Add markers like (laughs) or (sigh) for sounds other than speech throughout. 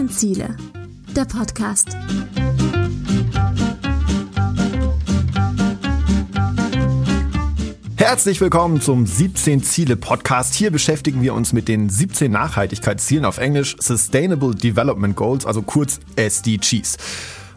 17 Ziele, der Podcast. Herzlich willkommen zum 17 Ziele Podcast. Hier beschäftigen wir uns mit den 17 Nachhaltigkeitszielen auf Englisch Sustainable Development Goals, also kurz SDGs.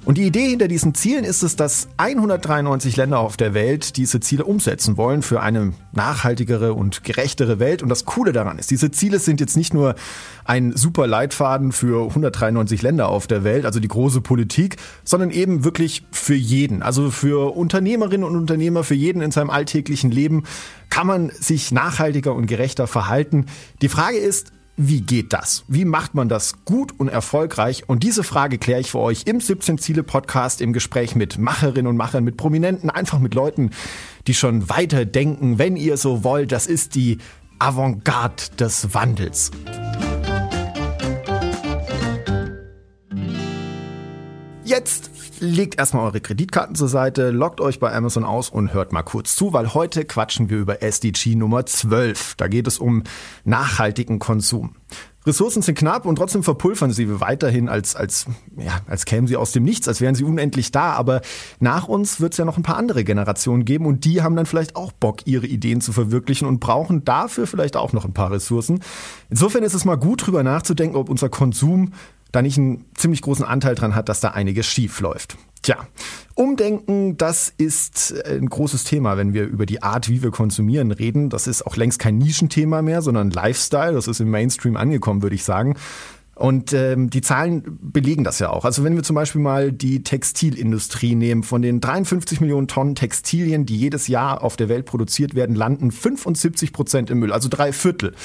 Und die Idee hinter diesen Zielen ist es, dass 193 Länder auf der Welt diese Ziele umsetzen wollen für eine nachhaltigere und gerechtere Welt. Und das Coole daran ist, diese Ziele sind jetzt nicht nur ein super Leitfaden für 193 Länder auf der Welt, also die große Politik, sondern eben wirklich für jeden. Also für Unternehmerinnen und Unternehmer, für jeden in seinem alltäglichen Leben kann man sich nachhaltiger und gerechter verhalten. Die Frage ist, wie geht das? Wie macht man das gut und erfolgreich? Und diese Frage kläre ich für euch im 17 Ziele Podcast im Gespräch mit Macherinnen und Machern, mit Prominenten, einfach mit Leuten, die schon weiter denken, wenn ihr so wollt. Das ist die Avantgarde des Wandels. Jetzt legt erstmal eure Kreditkarten zur Seite, loggt euch bei Amazon aus und hört mal kurz zu, weil heute quatschen wir über SDG Nummer 12. Da geht es um nachhaltigen Konsum. Ressourcen sind knapp und trotzdem verpulvern sie weiterhin, als, als, ja, als kämen sie aus dem Nichts, als wären sie unendlich da. Aber nach uns wird es ja noch ein paar andere Generationen geben und die haben dann vielleicht auch Bock, ihre Ideen zu verwirklichen und brauchen dafür vielleicht auch noch ein paar Ressourcen. Insofern ist es mal gut, drüber nachzudenken, ob unser Konsum da nicht einen ziemlich großen Anteil dran hat, dass da einiges schief läuft. Tja, Umdenken, das ist ein großes Thema, wenn wir über die Art, wie wir konsumieren, reden. Das ist auch längst kein Nischenthema mehr, sondern Lifestyle. Das ist im Mainstream angekommen, würde ich sagen. Und ähm, die Zahlen belegen das ja auch. Also wenn wir zum Beispiel mal die Textilindustrie nehmen, von den 53 Millionen Tonnen Textilien, die jedes Jahr auf der Welt produziert werden, landen 75 Prozent im Müll, also drei Viertel.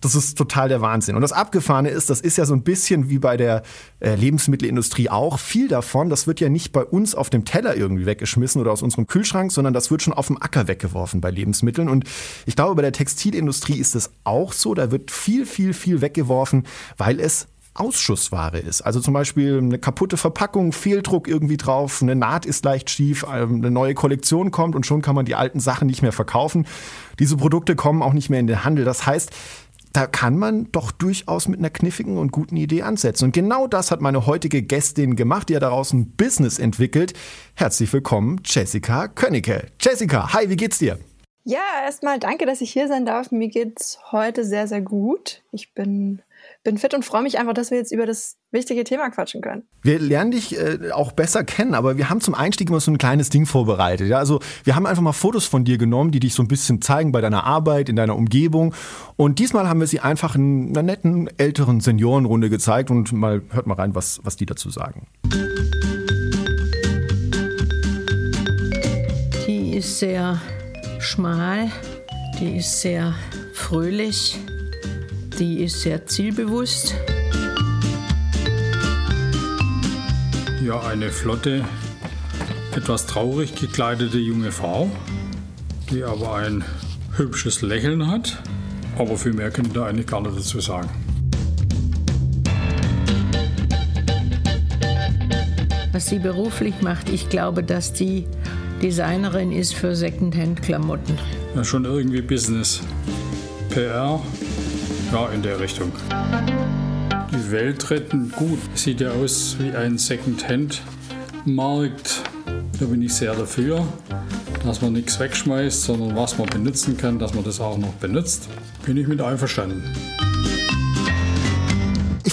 Das ist total der Wahnsinn. Und das Abgefahrene ist, das ist ja so ein bisschen wie bei der äh, Lebensmittelindustrie auch. Viel davon, das wird ja nicht bei uns auf dem Teller irgendwie weggeschmissen oder aus unserem Kühlschrank, sondern das wird schon auf dem Acker weggeworfen bei Lebensmitteln. Und ich glaube, bei der Textilindustrie ist es auch so. Da wird viel, viel, viel weggeworfen, weil es Ausschussware ist. Also zum Beispiel eine kaputte Verpackung, Fehldruck irgendwie drauf, eine Naht ist leicht schief, ähm, eine neue Kollektion kommt und schon kann man die alten Sachen nicht mehr verkaufen. Diese Produkte kommen auch nicht mehr in den Handel. Das heißt, da kann man doch durchaus mit einer kniffigen und guten Idee ansetzen. Und genau das hat meine heutige Gästin gemacht, die ja daraus ein Business entwickelt. Herzlich willkommen, Jessica Könnecke. Jessica, hi, wie geht's dir? Ja, erstmal danke, dass ich hier sein darf. Mir geht's heute sehr, sehr gut. Ich bin bin fit und freue mich einfach, dass wir jetzt über das wichtige Thema quatschen können. Wir lernen dich äh, auch besser kennen, aber wir haben zum Einstieg immer so ein kleines Ding vorbereitet. Ja? Also wir haben einfach mal Fotos von dir genommen, die dich so ein bisschen zeigen bei deiner Arbeit, in deiner Umgebung. Und diesmal haben wir sie einfach in einer netten älteren Seniorenrunde gezeigt und mal hört mal rein, was, was die dazu sagen. Die ist sehr schmal, die ist sehr fröhlich die ist sehr zielbewusst. Ja, eine flotte, etwas traurig gekleidete junge Frau, die aber ein hübsches Lächeln hat. Aber viel mehr kann ich da eigentlich gar nicht dazu sagen. Was sie beruflich macht, ich glaube, dass die Designerin ist für Secondhand-Klamotten. Ja, schon irgendwie Business. PR, ja, in der Richtung. Die Welt retten, gut. Sieht ja aus wie ein Second-Hand-Markt. Da bin ich sehr dafür, dass man nichts wegschmeißt, sondern was man benutzen kann, dass man das auch noch benutzt. Bin ich mit einverstanden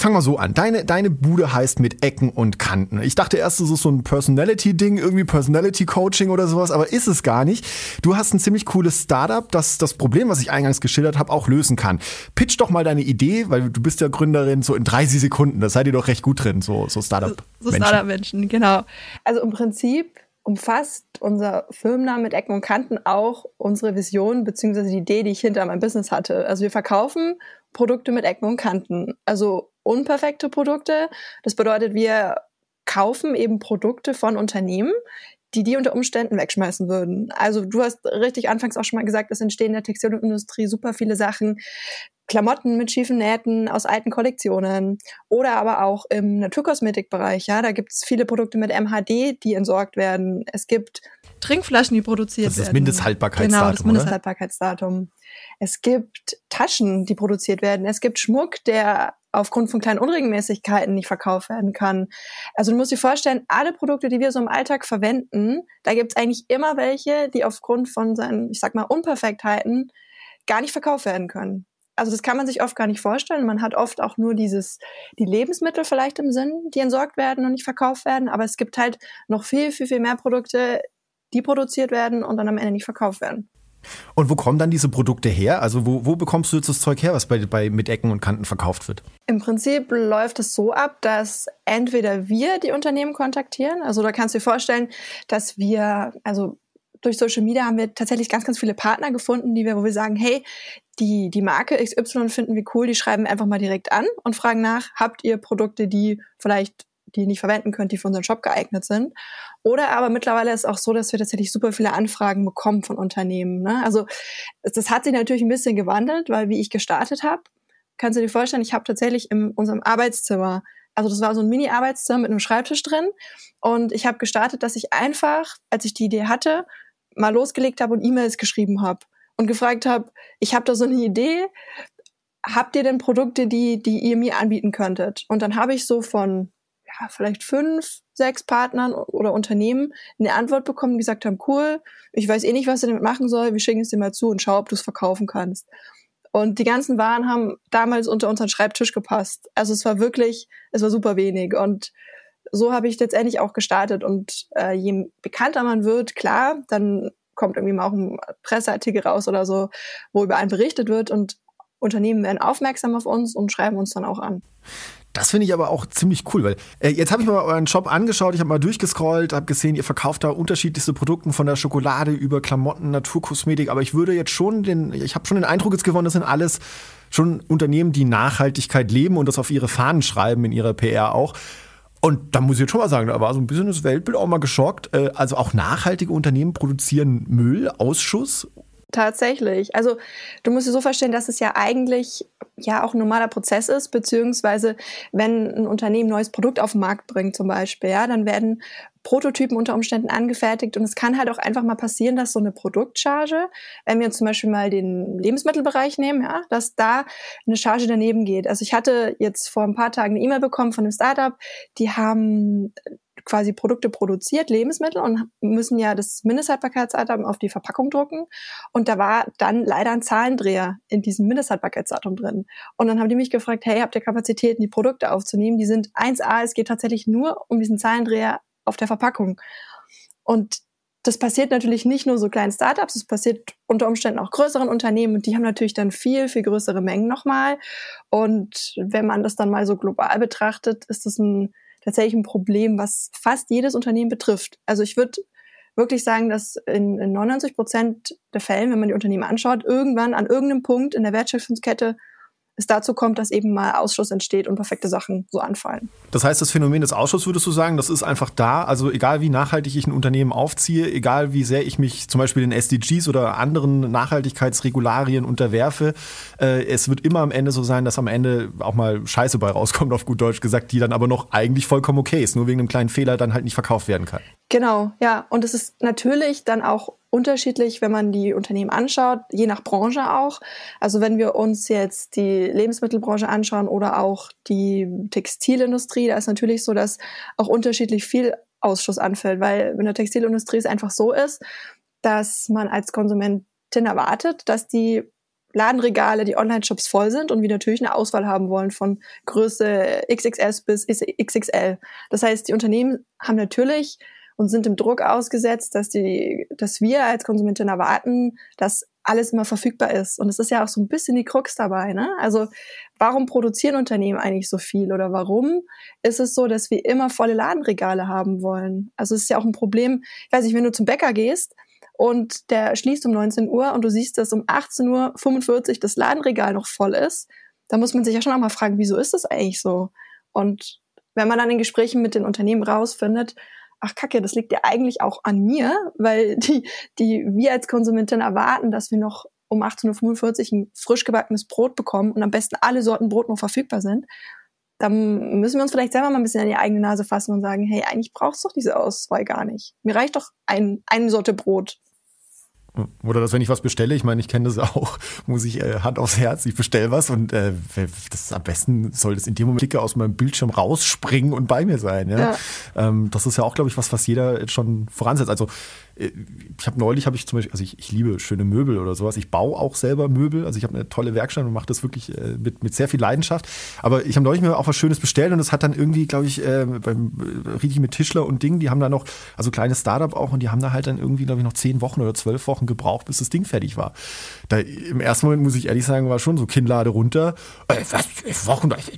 ich fange mal so an. Deine, deine Bude heißt mit Ecken und Kanten. Ich dachte erst, das ist so ein Personality-Ding, irgendwie Personality-Coaching oder sowas, aber ist es gar nicht. Du hast ein ziemlich cooles Startup, das das Problem, was ich eingangs geschildert habe, auch lösen kann. Pitch doch mal deine Idee, weil du bist ja Gründerin, so in 30 Sekunden. Das seid ihr doch recht gut drin, so, so Startup-Menschen. So Startup-Menschen, genau. Also im Prinzip umfasst unser Firmenname mit Ecken und Kanten auch unsere Vision beziehungsweise die Idee, die ich hinter meinem Business hatte. Also wir verkaufen Produkte mit Ecken und Kanten. Also unperfekte Produkte. Das bedeutet, wir kaufen eben Produkte von Unternehmen, die die unter Umständen wegschmeißen würden. Also du hast richtig anfangs auch schon mal gesagt, es entstehen in der Textilindustrie super viele Sachen. Klamotten mit schiefen Nähten aus alten Kollektionen oder aber auch im Naturkosmetikbereich. Ja, da gibt es viele Produkte mit MHD, die entsorgt werden. Es gibt Trinkflaschen, die produziert werden. Das ist das Mindesthaltbarkeitsdatum. Genau, das Mindesthaltbarkeitsdatum. Es gibt Taschen, die produziert werden. Es gibt Schmuck, der aufgrund von kleinen Unregelmäßigkeiten nicht verkauft werden kann. Also du musst dir vorstellen, alle Produkte, die wir so im Alltag verwenden, da gibt es eigentlich immer welche, die aufgrund von seinen, ich sag mal, Unperfektheiten gar nicht verkauft werden können. Also das kann man sich oft gar nicht vorstellen. Man hat oft auch nur dieses, die Lebensmittel vielleicht im Sinn, die entsorgt werden und nicht verkauft werden. Aber es gibt halt noch viel, viel, viel mehr Produkte, die produziert werden und dann am Ende nicht verkauft werden. Und wo kommen dann diese Produkte her? Also wo, wo bekommst du jetzt das Zeug her, was bei, bei mit Ecken und Kanten verkauft wird? Im Prinzip läuft es so ab, dass entweder wir die Unternehmen kontaktieren, also da kannst du dir vorstellen, dass wir, also durch Social Media haben wir tatsächlich ganz, ganz viele Partner gefunden, die wir, wo wir sagen, hey, die, die Marke XY finden wir cool, die schreiben einfach mal direkt an und fragen nach, habt ihr Produkte, die vielleicht die nicht verwenden könnt, die für unseren Shop geeignet sind. Oder aber mittlerweile ist es auch so, dass wir tatsächlich super viele Anfragen bekommen von Unternehmen. Ne? Also das hat sich natürlich ein bisschen gewandelt, weil wie ich gestartet habe, kannst du dir vorstellen, ich habe tatsächlich in unserem Arbeitszimmer, also das war so ein Mini-Arbeitszimmer mit einem Schreibtisch drin und ich habe gestartet, dass ich einfach, als ich die Idee hatte, mal losgelegt habe und E-Mails geschrieben habe und gefragt habe, ich habe da so eine Idee, habt ihr denn Produkte, die, die ihr mir anbieten könntet? Und dann habe ich so von ja, vielleicht fünf, sechs Partnern oder Unternehmen eine Antwort bekommen, die gesagt haben, cool, ich weiß eh nicht, was ich damit machen soll, wir schicken es dir mal zu und schau, ob du es verkaufen kannst. Und die ganzen Waren haben damals unter unseren Schreibtisch gepasst. Also es war wirklich, es war super wenig. Und so habe ich letztendlich auch gestartet. Und äh, je bekannter man wird, klar, dann kommt irgendwie mal auch ein Presseartikel raus oder so, wo über einen berichtet wird und Unternehmen werden aufmerksam auf uns und schreiben uns dann auch an. Das finde ich aber auch ziemlich cool, weil äh, jetzt habe ich mal euren Shop angeschaut, ich habe mal durchgescrollt, habe gesehen, ihr verkauft da unterschiedlichste Produkte von der Schokolade über Klamotten, Naturkosmetik, aber ich würde jetzt schon den, ich habe schon den Eindruck jetzt gewonnen, das sind alles schon Unternehmen, die Nachhaltigkeit leben und das auf ihre Fahnen schreiben in ihrer PR auch. Und da muss ich jetzt schon mal sagen, da war so ein bisschen das Weltbild auch mal geschockt. Äh, also auch nachhaltige Unternehmen produzieren Müll, Ausschuss Tatsächlich. Also du musst dir so verstehen, dass es ja eigentlich ja auch ein normaler Prozess ist, beziehungsweise wenn ein Unternehmen neues Produkt auf den Markt bringt zum Beispiel, ja, dann werden Prototypen unter Umständen angefertigt und es kann halt auch einfach mal passieren, dass so eine Produktcharge, wenn wir zum Beispiel mal den Lebensmittelbereich nehmen, ja, dass da eine Charge daneben geht. Also ich hatte jetzt vor ein paar Tagen eine E-Mail bekommen von einem Startup, die haben quasi Produkte produziert, Lebensmittel und müssen ja das Mindesthaltbarkeitsdatum auf die Verpackung drucken. Und da war dann leider ein Zahlendreher in diesem Mindesthaltbarkeitsdatum drin. Und dann haben die mich gefragt, hey, habt ihr Kapazitäten, die Produkte aufzunehmen? Die sind 1A, es geht tatsächlich nur um diesen Zahlendreher auf der Verpackung. Und das passiert natürlich nicht nur so kleinen Startups, es passiert unter Umständen auch größeren Unternehmen und die haben natürlich dann viel, viel größere Mengen nochmal. Und wenn man das dann mal so global betrachtet, ist das ein tatsächlich ein Problem, was fast jedes Unternehmen betrifft. Also ich würde wirklich sagen, dass in, in 99 Prozent der Fällen, wenn man die Unternehmen anschaut, irgendwann an irgendeinem Punkt in der Wertschöpfungskette es dazu kommt, dass eben mal Ausschuss entsteht und perfekte Sachen so anfallen. Das heißt, das Phänomen des Ausschusses würdest du sagen, das ist einfach da. Also egal wie nachhaltig ich ein Unternehmen aufziehe, egal wie sehr ich mich zum Beispiel den SDGs oder anderen Nachhaltigkeitsregularien unterwerfe, äh, es wird immer am Ende so sein, dass am Ende auch mal Scheiße bei rauskommt, auf gut Deutsch gesagt, die dann aber noch eigentlich vollkommen okay ist, nur wegen einem kleinen Fehler dann halt nicht verkauft werden kann. Genau, ja. Und es ist natürlich dann auch unterschiedlich, wenn man die Unternehmen anschaut, je nach Branche auch. Also wenn wir uns jetzt die Lebensmittelbranche anschauen oder auch die Textilindustrie, da ist natürlich so, dass auch unterschiedlich viel Ausschuss anfällt, weil in der Textilindustrie es einfach so ist, dass man als Konsumentin erwartet, dass die Ladenregale, die Online-Shops voll sind und wir natürlich eine Auswahl haben wollen von Größe XXS bis XXL. Das heißt, die Unternehmen haben natürlich und sind dem Druck ausgesetzt, dass die, dass wir als Konsumentin erwarten, dass alles immer verfügbar ist. Und es ist ja auch so ein bisschen die Krux dabei, ne? Also, warum produzieren Unternehmen eigentlich so viel? Oder warum ist es so, dass wir immer volle Ladenregale haben wollen? Also, es ist ja auch ein Problem, ich weiß nicht, wenn du zum Bäcker gehst, und der schließt um 19 Uhr und du siehst, dass um 18.45 Uhr das Ladenregal noch voll ist, da muss man sich ja schon auch mal fragen, wieso ist das eigentlich so? Und wenn man dann in Gesprächen mit den Unternehmen rausfindet, ach kacke, das liegt ja eigentlich auch an mir, weil die, die wir als Konsumentin erwarten, dass wir noch um 18.45 Uhr ein frisch gebackenes Brot bekommen und am besten alle Sorten Brot noch verfügbar sind, dann müssen wir uns vielleicht selber mal ein bisschen an die eigene Nase fassen und sagen, hey, eigentlich brauchst du doch diese Auswahl gar nicht. Mir reicht doch ein, eine Sorte Brot. Oder dass wenn ich was bestelle, ich meine, ich kenne das (laughs) auch, muss ich äh, Hand aufs Herz, ich bestelle was und äh, das am besten soll das in dem Moment aus meinem Bildschirm rausspringen und bei mir sein. Ja? ja. Ähm, das ist ja auch, glaube ich, was, was jeder schon voransetzt. Also ich habe neulich habe ich zum Beispiel, also ich, ich liebe schöne Möbel oder sowas. Ich baue auch selber Möbel. Also ich habe eine tolle Werkstatt und mache das wirklich äh, mit, mit sehr viel Leidenschaft. Aber ich habe neulich mir auch was Schönes bestellt und das hat dann irgendwie, glaube ich, äh, beim äh, richtig mit Tischler und Ding, die haben da noch, also kleines Startup auch und die haben da halt dann irgendwie, glaube ich, noch zehn Wochen oder zwölf Wochen gebraucht, bis das Ding fertig war. Da im ersten Moment muss ich ehrlich sagen, war schon so Kinnlade runter. Äh, was Wochen, das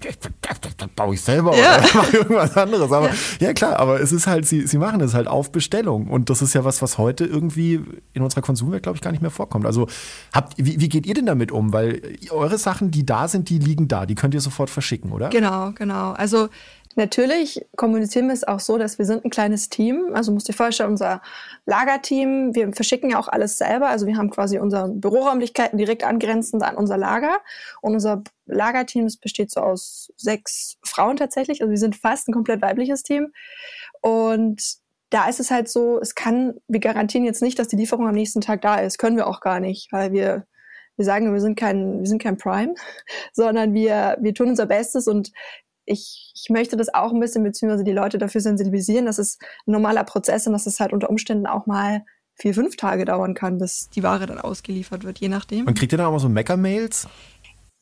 baue ich selber ja. (laughs) oder mache irgendwas anderes. Aber ja. ja. klar, aber es ist halt, sie, sie machen es halt auf Bestellung und das ist ja was, was was heute irgendwie in unserer Konsumwelt, glaube ich, gar nicht mehr vorkommt. Also habt, wie, wie geht ihr denn damit um? Weil eure Sachen, die da sind, die liegen da, die könnt ihr sofort verschicken, oder? Genau, genau. Also Natürlich kommunizieren wir es auch so, dass wir sind ein kleines Team. Also musst dir vorstellen, unser Lagerteam, wir verschicken ja auch alles selber. Also wir haben quasi unsere Büroräumlichkeiten direkt angrenzend an unser Lager. Und unser Lagerteam besteht so aus sechs Frauen tatsächlich. Also wir sind fast ein komplett weibliches Team. Und da ist es halt so, es kann, wir garantieren jetzt nicht, dass die Lieferung am nächsten Tag da ist. Können wir auch gar nicht, weil wir, wir sagen, wir sind kein, wir sind kein Prime, (laughs) sondern wir, wir tun unser Bestes und ich, ich möchte das auch ein bisschen, beziehungsweise die Leute dafür sensibilisieren, dass es ein normaler Prozess und dass es halt unter Umständen auch mal vier, fünf Tage dauern kann, bis die Ware dann ausgeliefert wird, je nachdem. Und kriegt ihr dann auch mal so Mecker-Mails?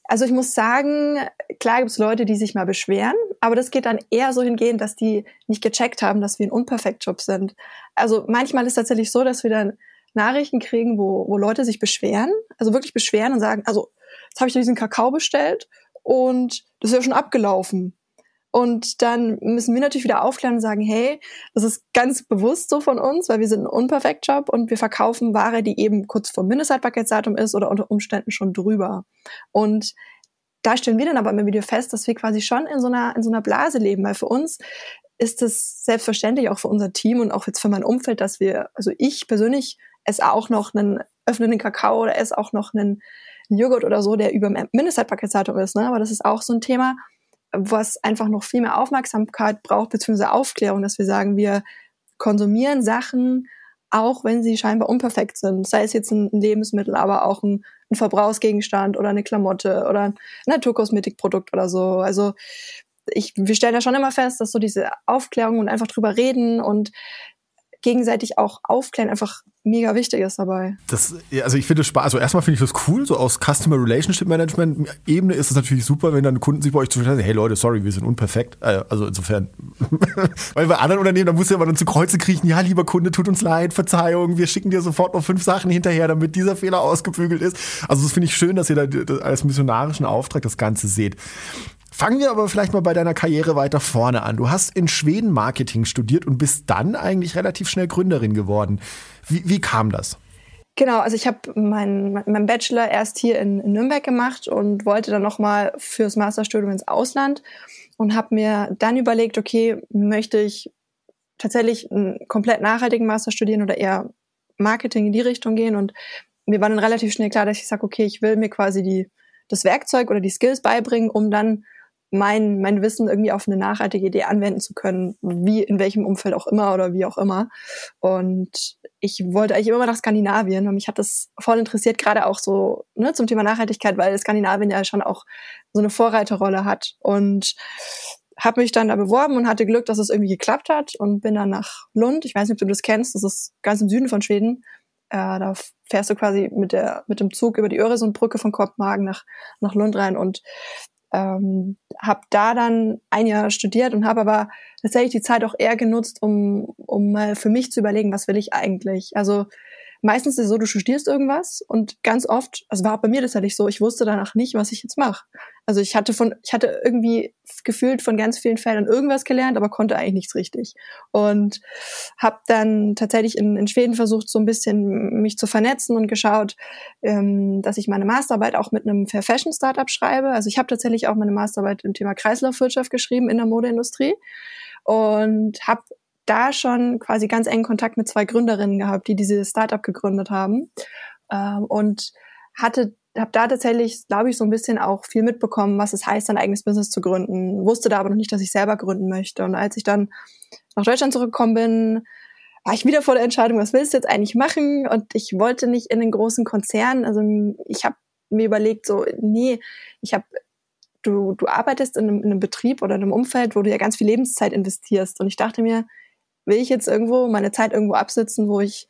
Also ich muss sagen, klar gibt es Leute, die sich mal beschweren, aber das geht dann eher so hingehen, dass die nicht gecheckt haben, dass wir ein Unperfekt-Job sind. Also manchmal ist es tatsächlich so, dass wir dann Nachrichten kriegen, wo, wo Leute sich beschweren, also wirklich beschweren und sagen, also jetzt habe ich diesen Kakao bestellt und das ist ja schon abgelaufen. Und dann müssen wir natürlich wieder aufklären und sagen, hey, das ist ganz bewusst so von uns, weil wir sind ein Unperfekt-Job und wir verkaufen Ware, die eben kurz vor Mindesthaltbarkeitsdatum ist oder unter Umständen schon drüber. Und da stellen wir dann aber immer wieder fest, dass wir quasi schon in so einer, in so einer Blase leben, weil für uns ist es selbstverständlich auch für unser Team und auch jetzt für mein Umfeld, dass wir, also ich persönlich esse auch noch einen öffnenden Kakao oder esse auch noch einen Joghurt oder so, der über Mindesthaltbarkeitsdatum ist, ne? Aber das ist auch so ein Thema, was einfach noch viel mehr Aufmerksamkeit braucht, beziehungsweise Aufklärung, dass wir sagen, wir konsumieren Sachen, auch wenn sie scheinbar unperfekt sind. Sei es jetzt ein Lebensmittel, aber auch ein, ein Verbrauchsgegenstand oder eine Klamotte oder ein Naturkosmetikprodukt oder so. Also ich, wir stellen ja schon immer fest, dass so diese Aufklärung und einfach drüber reden und gegenseitig auch aufklären einfach mega wichtig ist dabei. Das, also ich finde es Spaß. Also erstmal finde ich das cool. So aus Customer Relationship Management Ebene ist es natürlich super, wenn dann Kunden sich bei euch zu hey Leute, sorry, wir sind unperfekt. Äh, also insofern, (laughs) weil bei anderen Unternehmen, da muss ja immer dann zu Kreuze kriechen, ja, lieber Kunde, tut uns leid, Verzeihung, wir schicken dir sofort noch fünf Sachen hinterher, damit dieser Fehler ausgebügelt ist. Also das finde ich schön, dass ihr da als missionarischen Auftrag das Ganze seht. Fangen wir aber vielleicht mal bei deiner Karriere weiter vorne an. Du hast in Schweden Marketing studiert und bist dann eigentlich relativ schnell Gründerin geworden. Wie, wie kam das? Genau, also ich habe meinen mein Bachelor erst hier in, in, Nürnberg gemacht und wollte dann nochmal fürs Masterstudium ins Ausland und habe mir dann überlegt, okay, möchte ich tatsächlich einen komplett nachhaltigen Master studieren oder eher Marketing in die Richtung gehen und mir war dann relativ schnell klar, dass ich sage, okay, ich will mir quasi die, das Werkzeug oder die Skills beibringen, um dann mein, mein Wissen irgendwie auf eine nachhaltige Idee anwenden zu können, wie in welchem Umfeld auch immer oder wie auch immer. Und ich wollte eigentlich immer nach Skandinavien und mich hat das voll interessiert, gerade auch so ne, zum Thema Nachhaltigkeit, weil Skandinavien ja schon auch so eine Vorreiterrolle hat. Und habe mich dann da beworben und hatte Glück, dass es irgendwie geklappt hat und bin dann nach Lund. Ich weiß nicht, ob du das kennst, das ist ganz im Süden von Schweden. Äh, da fährst du quasi mit der mit dem Zug über die Öresundbrücke von Kopenhagen nach nach Lund rein und ähm, habe da dann ein Jahr studiert und habe aber tatsächlich die Zeit auch eher genutzt, um, um mal für mich zu überlegen, was will ich eigentlich. Also meistens ist es so, du studierst irgendwas und ganz oft, also war auch bei mir das tatsächlich so, ich wusste danach nicht, was ich jetzt mache. Also ich hatte von, ich hatte irgendwie gefühlt von ganz vielen Feldern irgendwas gelernt, aber konnte eigentlich nichts richtig. Und habe dann tatsächlich in, in Schweden versucht, so ein bisschen mich zu vernetzen und geschaut, ähm, dass ich meine Masterarbeit auch mit einem Fair Fashion Startup schreibe. Also ich habe tatsächlich auch meine Masterarbeit im Thema Kreislaufwirtschaft geschrieben in der Modeindustrie und habe da schon quasi ganz engen Kontakt mit zwei Gründerinnen gehabt, die diese Startup gegründet haben ähm, und hatte habe da tatsächlich, glaube ich, so ein bisschen auch viel mitbekommen, was es heißt, ein eigenes Business zu gründen. Wusste da aber noch nicht, dass ich selber gründen möchte. Und als ich dann nach Deutschland zurückgekommen bin, war ich wieder vor der Entscheidung, was willst du jetzt eigentlich machen? Und ich wollte nicht in den großen Konzern. Also ich habe mir überlegt, so, nee, ich habe, du, du arbeitest in einem, in einem Betrieb oder in einem Umfeld, wo du ja ganz viel Lebenszeit investierst. Und ich dachte mir, will ich jetzt irgendwo meine Zeit irgendwo absitzen, wo ich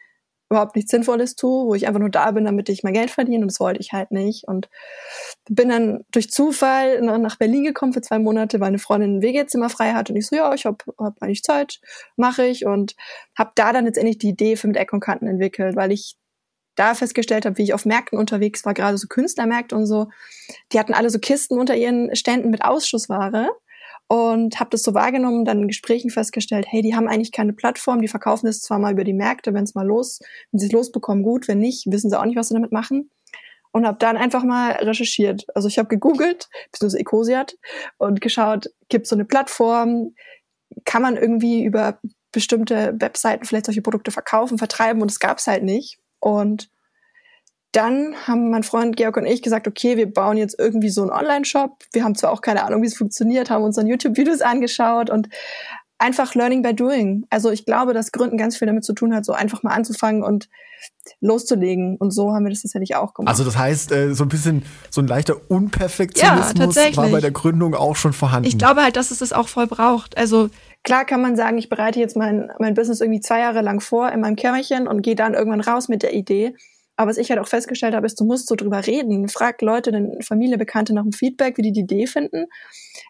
überhaupt nichts Sinnvolles tue, wo ich einfach nur da bin, damit ich mein Geld verdiene? Und das wollte ich halt nicht. Und bin dann durch Zufall nach Berlin gekommen für zwei Monate, weil eine Freundin ein WG-Zimmer frei hat. Und ich so, ja, ich habe hab eigentlich Zeit, mache ich. Und habe da dann letztendlich die Idee für mit Eck und Kanten entwickelt, weil ich da festgestellt habe, wie ich auf Märkten unterwegs war, gerade so Künstlermärkte und so, die hatten alle so Kisten unter ihren Ständen mit Ausschussware und habe das so wahrgenommen, dann in Gesprächen festgestellt, hey, die haben eigentlich keine Plattform, die verkaufen das zwar mal über die Märkte, wenn es mal los, wenn sie es losbekommen, gut, wenn nicht, wissen sie auch nicht, was sie damit machen. Und habe dann einfach mal recherchiert. Also ich habe gegoogelt, beziehungsweise Ecosiat, und geschaut, gibt es so eine Plattform, kann man irgendwie über bestimmte Webseiten vielleicht solche Produkte verkaufen, vertreiben und es gab es halt nicht. Und dann haben mein Freund Georg und ich gesagt, okay, wir bauen jetzt irgendwie so einen Online-Shop. Wir haben zwar auch keine Ahnung, wie es funktioniert, haben uns dann YouTube-Videos angeschaut und einfach Learning by Doing. Also ich glaube, dass Gründen ganz viel damit zu tun hat, so einfach mal anzufangen und loszulegen. Und so haben wir das tatsächlich auch gemacht. Also das heißt, äh, so ein bisschen so ein leichter Unperfektionismus ja, war bei der Gründung auch schon vorhanden. Ich glaube halt, dass es das auch voll braucht. Also klar kann man sagen, ich bereite jetzt mein, mein Business irgendwie zwei Jahre lang vor in meinem Kämmerchen und gehe dann irgendwann raus mit der Idee. Aber was ich halt auch festgestellt habe, ist, du musst so drüber reden. Frag Leute, deine Familie, Bekannte nach dem Feedback, wie die die Idee finden.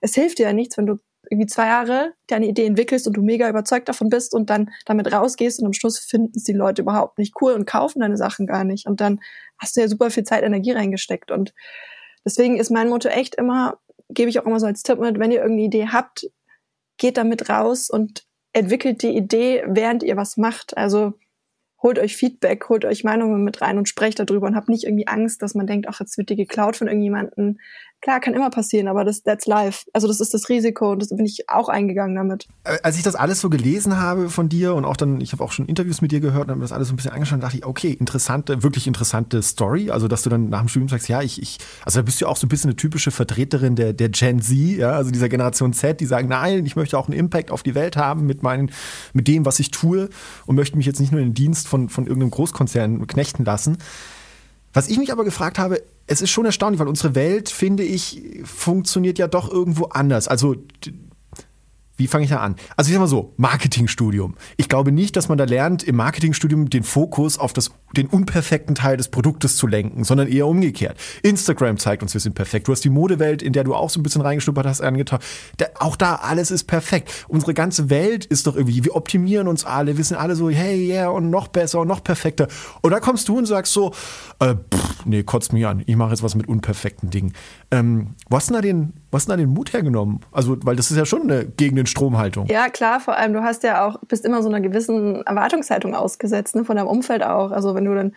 Es hilft dir ja nichts, wenn du irgendwie zwei Jahre deine Idee entwickelst und du mega überzeugt davon bist und dann damit rausgehst und am Schluss finden es die Leute überhaupt nicht cool und kaufen deine Sachen gar nicht. Und dann hast du ja super viel Zeit, Energie reingesteckt. Und deswegen ist mein Motto echt immer, gebe ich auch immer so als Tipp mit, wenn ihr irgendeine Idee habt, geht damit raus und entwickelt die Idee, während ihr was macht. Also holt euch Feedback, holt euch Meinungen mit rein und sprecht darüber und habt nicht irgendwie Angst, dass man denkt, ach, jetzt wird die geklaut von irgendjemanden. Klar, kann immer passieren, aber das, that's life. Also das ist das Risiko und das bin ich auch eingegangen damit. Äh, als ich das alles so gelesen habe von dir und auch dann, ich habe auch schon Interviews mit dir gehört und habe das alles so ein bisschen angeschaut, dachte ich, okay, interessante, wirklich interessante Story. Also, dass du dann nach dem Studium sagst, ja, ich, ich, also da bist du auch so ein bisschen eine typische Vertreterin der, der Gen Z, ja, also dieser Generation Z, die sagen, nein, ich möchte auch einen Impact auf die Welt haben mit meinen, mit dem, was ich tue und möchte mich jetzt nicht nur in den Dienst von, von irgendeinem Großkonzern knechten lassen. Was ich mich aber gefragt habe, es ist schon erstaunlich, weil unsere Welt, finde ich, funktioniert ja doch irgendwo anders. Also wie fange ich da an? Also ich sag mal so, Marketingstudium. Ich glaube nicht, dass man da lernt, im Marketingstudium den Fokus auf das, den unperfekten Teil des Produktes zu lenken, sondern eher umgekehrt. Instagram zeigt uns, wir sind perfekt. Du hast die Modewelt, in der du auch so ein bisschen reingeschnuppert hast, angetan. auch da, alles ist perfekt. Unsere ganze Welt ist doch irgendwie, wir optimieren uns alle, wir sind alle so, hey, yeah, und noch besser und noch perfekter. Und da kommst du und sagst so, äh, pff, nee, kotzt mich an, ich mache jetzt was mit unperfekten Dingen. Ähm, wo hast du da den, wo hast du da den Mut hergenommen? Also, weil das ist ja schon eine gegen den Stromhaltung. Ja, klar, vor allem, du hast ja auch, bist immer so einer gewissen Erwartungshaltung ausgesetzt, ne, von deinem Umfeld auch. Also, wenn du dann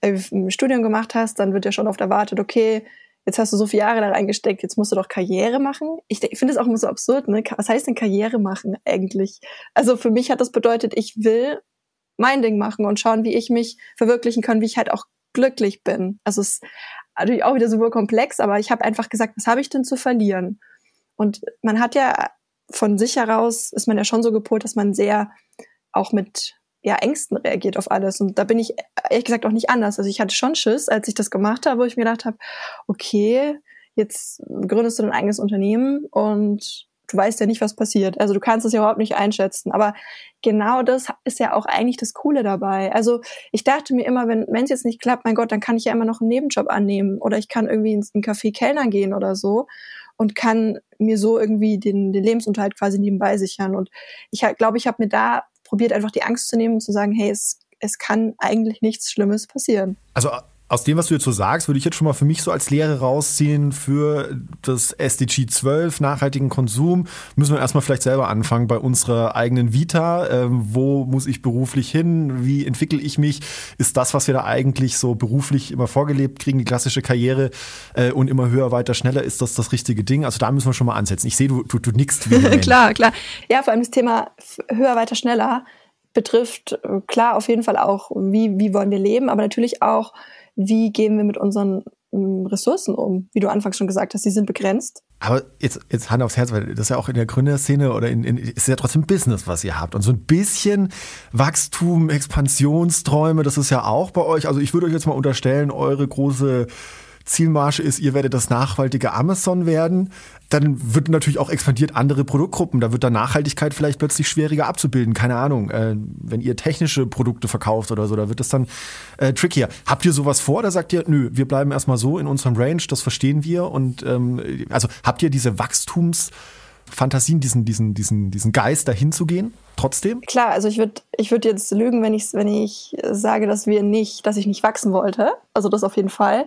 äh, ein Studium gemacht hast, dann wird ja schon oft erwartet, okay, jetzt hast du so viele Jahre da reingesteckt, jetzt musst du doch Karriere machen. Ich, ich finde es auch immer so absurd, ne? Was heißt denn Karriere machen eigentlich? Also für mich hat das bedeutet, ich will mein Ding machen und schauen, wie ich mich verwirklichen kann, wie ich halt auch glücklich bin. Also es natürlich auch wieder super komplex, aber ich habe einfach gesagt, was habe ich denn zu verlieren? Und man hat ja von sich heraus, ist man ja schon so gepolt, dass man sehr auch mit ja, Ängsten reagiert auf alles. Und da bin ich ehrlich gesagt auch nicht anders. Also ich hatte schon Schiss, als ich das gemacht habe, wo ich mir gedacht habe, okay, jetzt gründest du dein eigenes Unternehmen und du weißt ja nicht, was passiert. Also du kannst es ja überhaupt nicht einschätzen. Aber genau das ist ja auch eigentlich das Coole dabei. Also ich dachte mir immer, wenn es jetzt nicht klappt, mein Gott, dann kann ich ja immer noch einen Nebenjob annehmen oder ich kann irgendwie ins ein Café Kellner gehen oder so und kann mir so irgendwie den, den Lebensunterhalt quasi nebenbei sichern. Und ich glaube, ich habe mir da probiert, einfach die Angst zu nehmen und zu sagen, hey, es, es kann eigentlich nichts Schlimmes passieren. Also aus dem, was du jetzt so sagst, würde ich jetzt schon mal für mich so als Lehre rausziehen für das SDG 12, nachhaltigen Konsum. Müssen wir erstmal vielleicht selber anfangen bei unserer eigenen Vita. Ähm, wo muss ich beruflich hin? Wie entwickle ich mich? Ist das, was wir da eigentlich so beruflich immer vorgelebt kriegen, die klassische Karriere äh, und immer höher, weiter, schneller, ist das das richtige Ding? Also da müssen wir schon mal ansetzen. Ich sehe, du, du, du nickst. (laughs) klar, klar. Ja, vor allem das Thema höher, weiter, schneller betrifft äh, klar auf jeden Fall auch, wie, wie wollen wir leben, aber natürlich auch, wie gehen wir mit unseren ähm, Ressourcen um? Wie du anfangs schon gesagt hast, die sind begrenzt. Aber jetzt, jetzt Hand aufs Herz, weil das ist ja auch in der Gründerszene oder in, in ist ja trotzdem Business, was ihr habt. Und so ein bisschen Wachstum, Expansionsträume, das ist ja auch bei euch. Also ich würde euch jetzt mal unterstellen, eure große Zielmarge ist, ihr werdet das nachhaltige Amazon werden, dann wird natürlich auch expandiert andere Produktgruppen. Da wird dann Nachhaltigkeit vielleicht plötzlich schwieriger abzubilden. Keine Ahnung. Äh, wenn ihr technische Produkte verkauft oder so, da wird das dann äh, trickier. Habt ihr sowas vor? Da sagt ihr, nö, wir bleiben erstmal so in unserem Range, das verstehen wir. Und ähm, also habt ihr diese Wachstumsfantasien, diesen, diesen, diesen, diesen Geist dahin zu gehen? Trotzdem? Klar, also ich würde ich würd jetzt lügen, wenn ich, wenn ich sage, dass wir nicht, dass ich nicht wachsen wollte. Also das auf jeden Fall.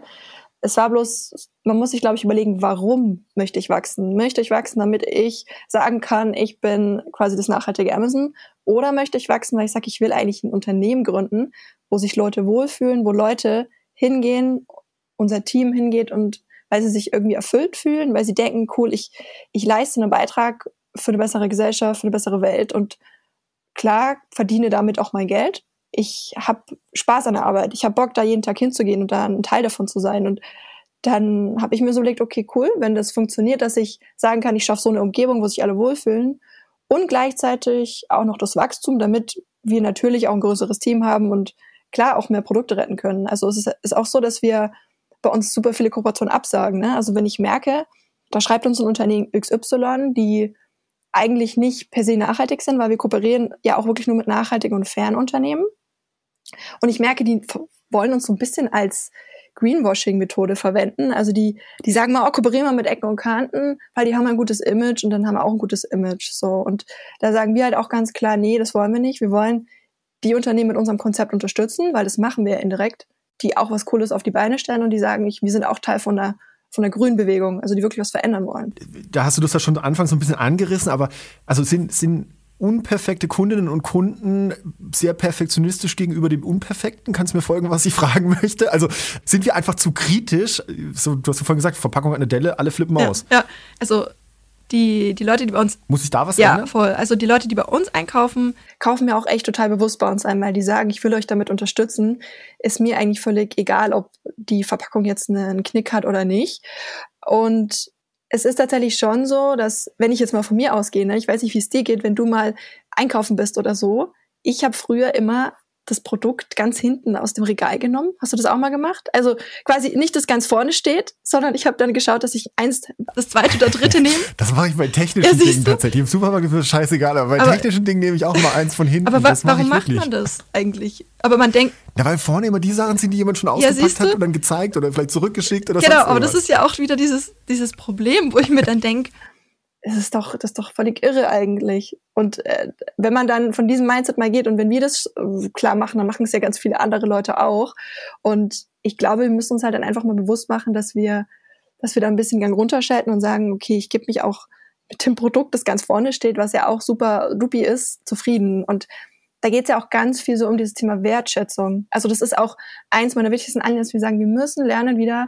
Es war bloß, man muss sich, glaube ich, überlegen, warum möchte ich wachsen? Möchte ich wachsen, damit ich sagen kann, ich bin quasi das nachhaltige Amazon? Oder möchte ich wachsen, weil ich sage, ich will eigentlich ein Unternehmen gründen, wo sich Leute wohlfühlen, wo Leute hingehen, unser Team hingeht und weil sie sich irgendwie erfüllt fühlen, weil sie denken, cool, ich, ich leiste einen Beitrag für eine bessere Gesellschaft, für eine bessere Welt und klar verdiene damit auch mein Geld, ich habe Spaß an der Arbeit. Ich habe Bock, da jeden Tag hinzugehen und da ein Teil davon zu sein. Und dann habe ich mir so überlegt, okay, cool, wenn das funktioniert, dass ich sagen kann, ich schaffe so eine Umgebung, wo sich alle wohlfühlen und gleichzeitig auch noch das Wachstum, damit wir natürlich auch ein größeres Team haben und klar auch mehr Produkte retten können. Also es ist, ist auch so, dass wir bei uns super viele Kooperationen absagen. Ne? Also wenn ich merke, da schreibt uns ein Unternehmen XY, die eigentlich nicht per se nachhaltig sind, weil wir kooperieren ja auch wirklich nur mit nachhaltigen und fairen Unternehmen. Und ich merke, die wollen uns so ein bisschen als Greenwashing-Methode verwenden. Also die, die sagen mal, oh, kooperieren wir mit Ecken und Kanten, weil die haben ein gutes Image und dann haben wir auch ein gutes Image. So. Und da sagen wir halt auch ganz klar, nee, das wollen wir nicht. Wir wollen die Unternehmen mit unserem Konzept unterstützen, weil das machen wir ja indirekt, die auch was Cooles auf die Beine stellen und die sagen, ich, wir sind auch Teil von der von der grünen Bewegung, also die wirklich was verändern wollen. Da hast du das ja schon anfangs so ein bisschen angerissen, aber also sind, sind unperfekte Kundinnen und Kunden sehr perfektionistisch gegenüber dem Unperfekten? Kannst du mir folgen, was ich fragen möchte? Also sind wir einfach zu kritisch? So, du hast ja vorhin gesagt, Verpackung hat eine Delle, alle flippen ja, aus. Ja, also die, die Leute, die bei uns. Muss ich da was ja, ändern? Ja, voll. Also die Leute, die bei uns einkaufen, kaufen mir auch echt total bewusst bei uns ein, weil die sagen, ich will euch damit unterstützen. Ist mir eigentlich völlig egal, ob die Verpackung jetzt einen Knick hat oder nicht. Und es ist tatsächlich schon so, dass, wenn ich jetzt mal von mir ausgehe, ne, ich weiß nicht, wie es dir geht, wenn du mal einkaufen bist oder so, ich habe früher immer das Produkt ganz hinten aus dem Regal genommen. Hast du das auch mal gemacht? Also quasi nicht das ganz vorne steht, sondern ich habe dann geschaut, dass ich eins, das zweite oder dritte nehme. (laughs) Das mache ich bei technischen ja, Dingen tatsächlich. Im Supermarkt ist es scheißegal, aber bei aber, technischen Dingen nehme ich auch mal eins von hinten. Aber wa warum macht man das eigentlich? Aber man denkt. Ja, weil vorne immer die Sachen sind, die jemand schon ausgepackt ja, hat und dann gezeigt oder vielleicht zurückgeschickt oder so. Genau, aber das ist ja auch wieder dieses, dieses Problem, wo ich mir dann denke, es ist doch, das ist doch völlig irre eigentlich. Und äh, wenn man dann von diesem Mindset mal geht und wenn wir das äh, klar machen, dann machen es ja ganz viele andere Leute auch. Und ich glaube, wir müssen uns halt dann einfach mal bewusst machen, dass wir, dass wir da ein bisschen Gang runterschalten und sagen, okay, ich gebe mich auch mit dem Produkt, das ganz vorne steht, was ja auch super dupi ist, zufrieden. Und da geht es ja auch ganz viel so um dieses Thema Wertschätzung. Also das ist auch eins meiner wichtigsten Anliegen, dass wir sagen, wir müssen lernen, wieder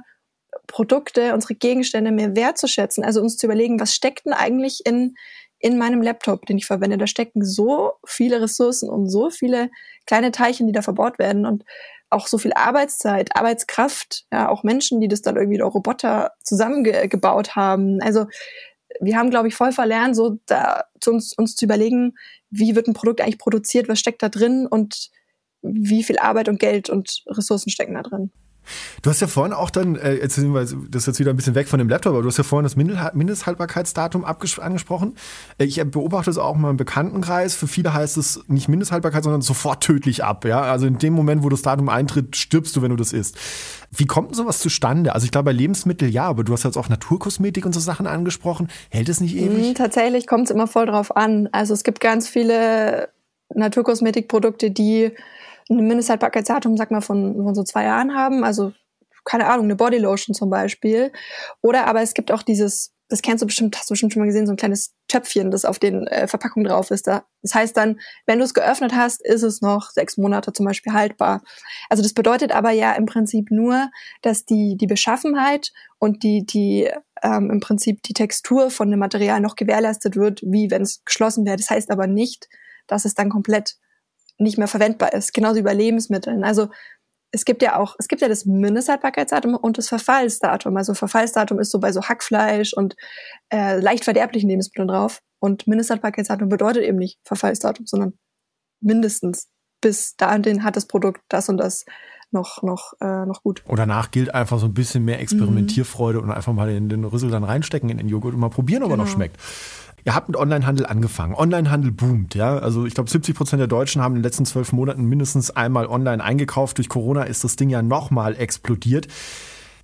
Produkte, unsere Gegenstände mehr wertzuschätzen. Also uns zu überlegen, was steckt denn eigentlich in, in meinem Laptop, den ich verwende. Da stecken so viele Ressourcen und so viele kleine Teilchen, die da verbaut werden und auch so viel Arbeitszeit, Arbeitskraft, ja, auch Menschen, die das dann irgendwie auch Roboter zusammengebaut haben. Also wir haben, glaube ich, voll verlernt, so da zu uns, uns zu überlegen, wie wird ein Produkt eigentlich produziert, was steckt da drin und wie viel Arbeit und Geld und Ressourcen stecken da drin. Du hast ja vorhin auch dann, äh, jetzt sind wir, das ist jetzt wieder ein bisschen weg von dem Laptop, aber du hast ja vorhin das Mindesthaltbarkeitsdatum angesprochen. Äh, ich beobachte es auch mal im Bekanntenkreis. Für viele heißt es nicht Mindesthaltbarkeit, sondern sofort tödlich ab. Ja, also in dem Moment, wo das Datum eintritt, stirbst du, wenn du das isst. Wie kommt denn sowas zustande? Also ich glaube, bei Lebensmitteln ja, aber du hast jetzt auch Naturkosmetik und so Sachen angesprochen. Hält es nicht ewig? Mm, tatsächlich kommt es immer voll drauf an. Also es gibt ganz viele Naturkosmetikprodukte, die ein Mindesthaltbarkeitsdatum, sag mal, von, von so zwei Jahren haben. Also, keine Ahnung, eine Bodylotion zum Beispiel. Oder aber es gibt auch dieses, das kennst du bestimmt, hast du bestimmt schon mal gesehen, so ein kleines Töpfchen, das auf den äh, Verpackungen drauf ist. Da, das heißt dann, wenn du es geöffnet hast, ist es noch sechs Monate zum Beispiel haltbar. Also das bedeutet aber ja im Prinzip nur, dass die, die Beschaffenheit und die, die ähm, im Prinzip die Textur von dem Material noch gewährleistet wird, wie wenn es geschlossen wäre. Das heißt aber nicht, dass es dann komplett nicht mehr verwendbar ist. Genauso wie bei Lebensmitteln. Also es gibt ja auch, es gibt ja das Mindesthaltbarkeitsdatum und das Verfallsdatum. Also Verfallsdatum ist so bei so Hackfleisch und äh, leicht verderblichen Lebensmitteln drauf. Und Mindesthaltbarkeitsdatum bedeutet eben nicht Verfallsdatum, sondern mindestens bis dahin hat das Produkt das und das noch, noch, äh, noch gut. Und danach gilt einfach so ein bisschen mehr Experimentierfreude mhm. und einfach mal den, den Rüssel dann reinstecken in den Joghurt und mal probieren, ob genau. er noch genau. schmeckt. Ihr habt mit Onlinehandel angefangen. Onlinehandel boomt, ja. Also ich glaube, 70 Prozent der Deutschen haben in den letzten zwölf Monaten mindestens einmal online eingekauft. Durch Corona ist das Ding ja nochmal explodiert.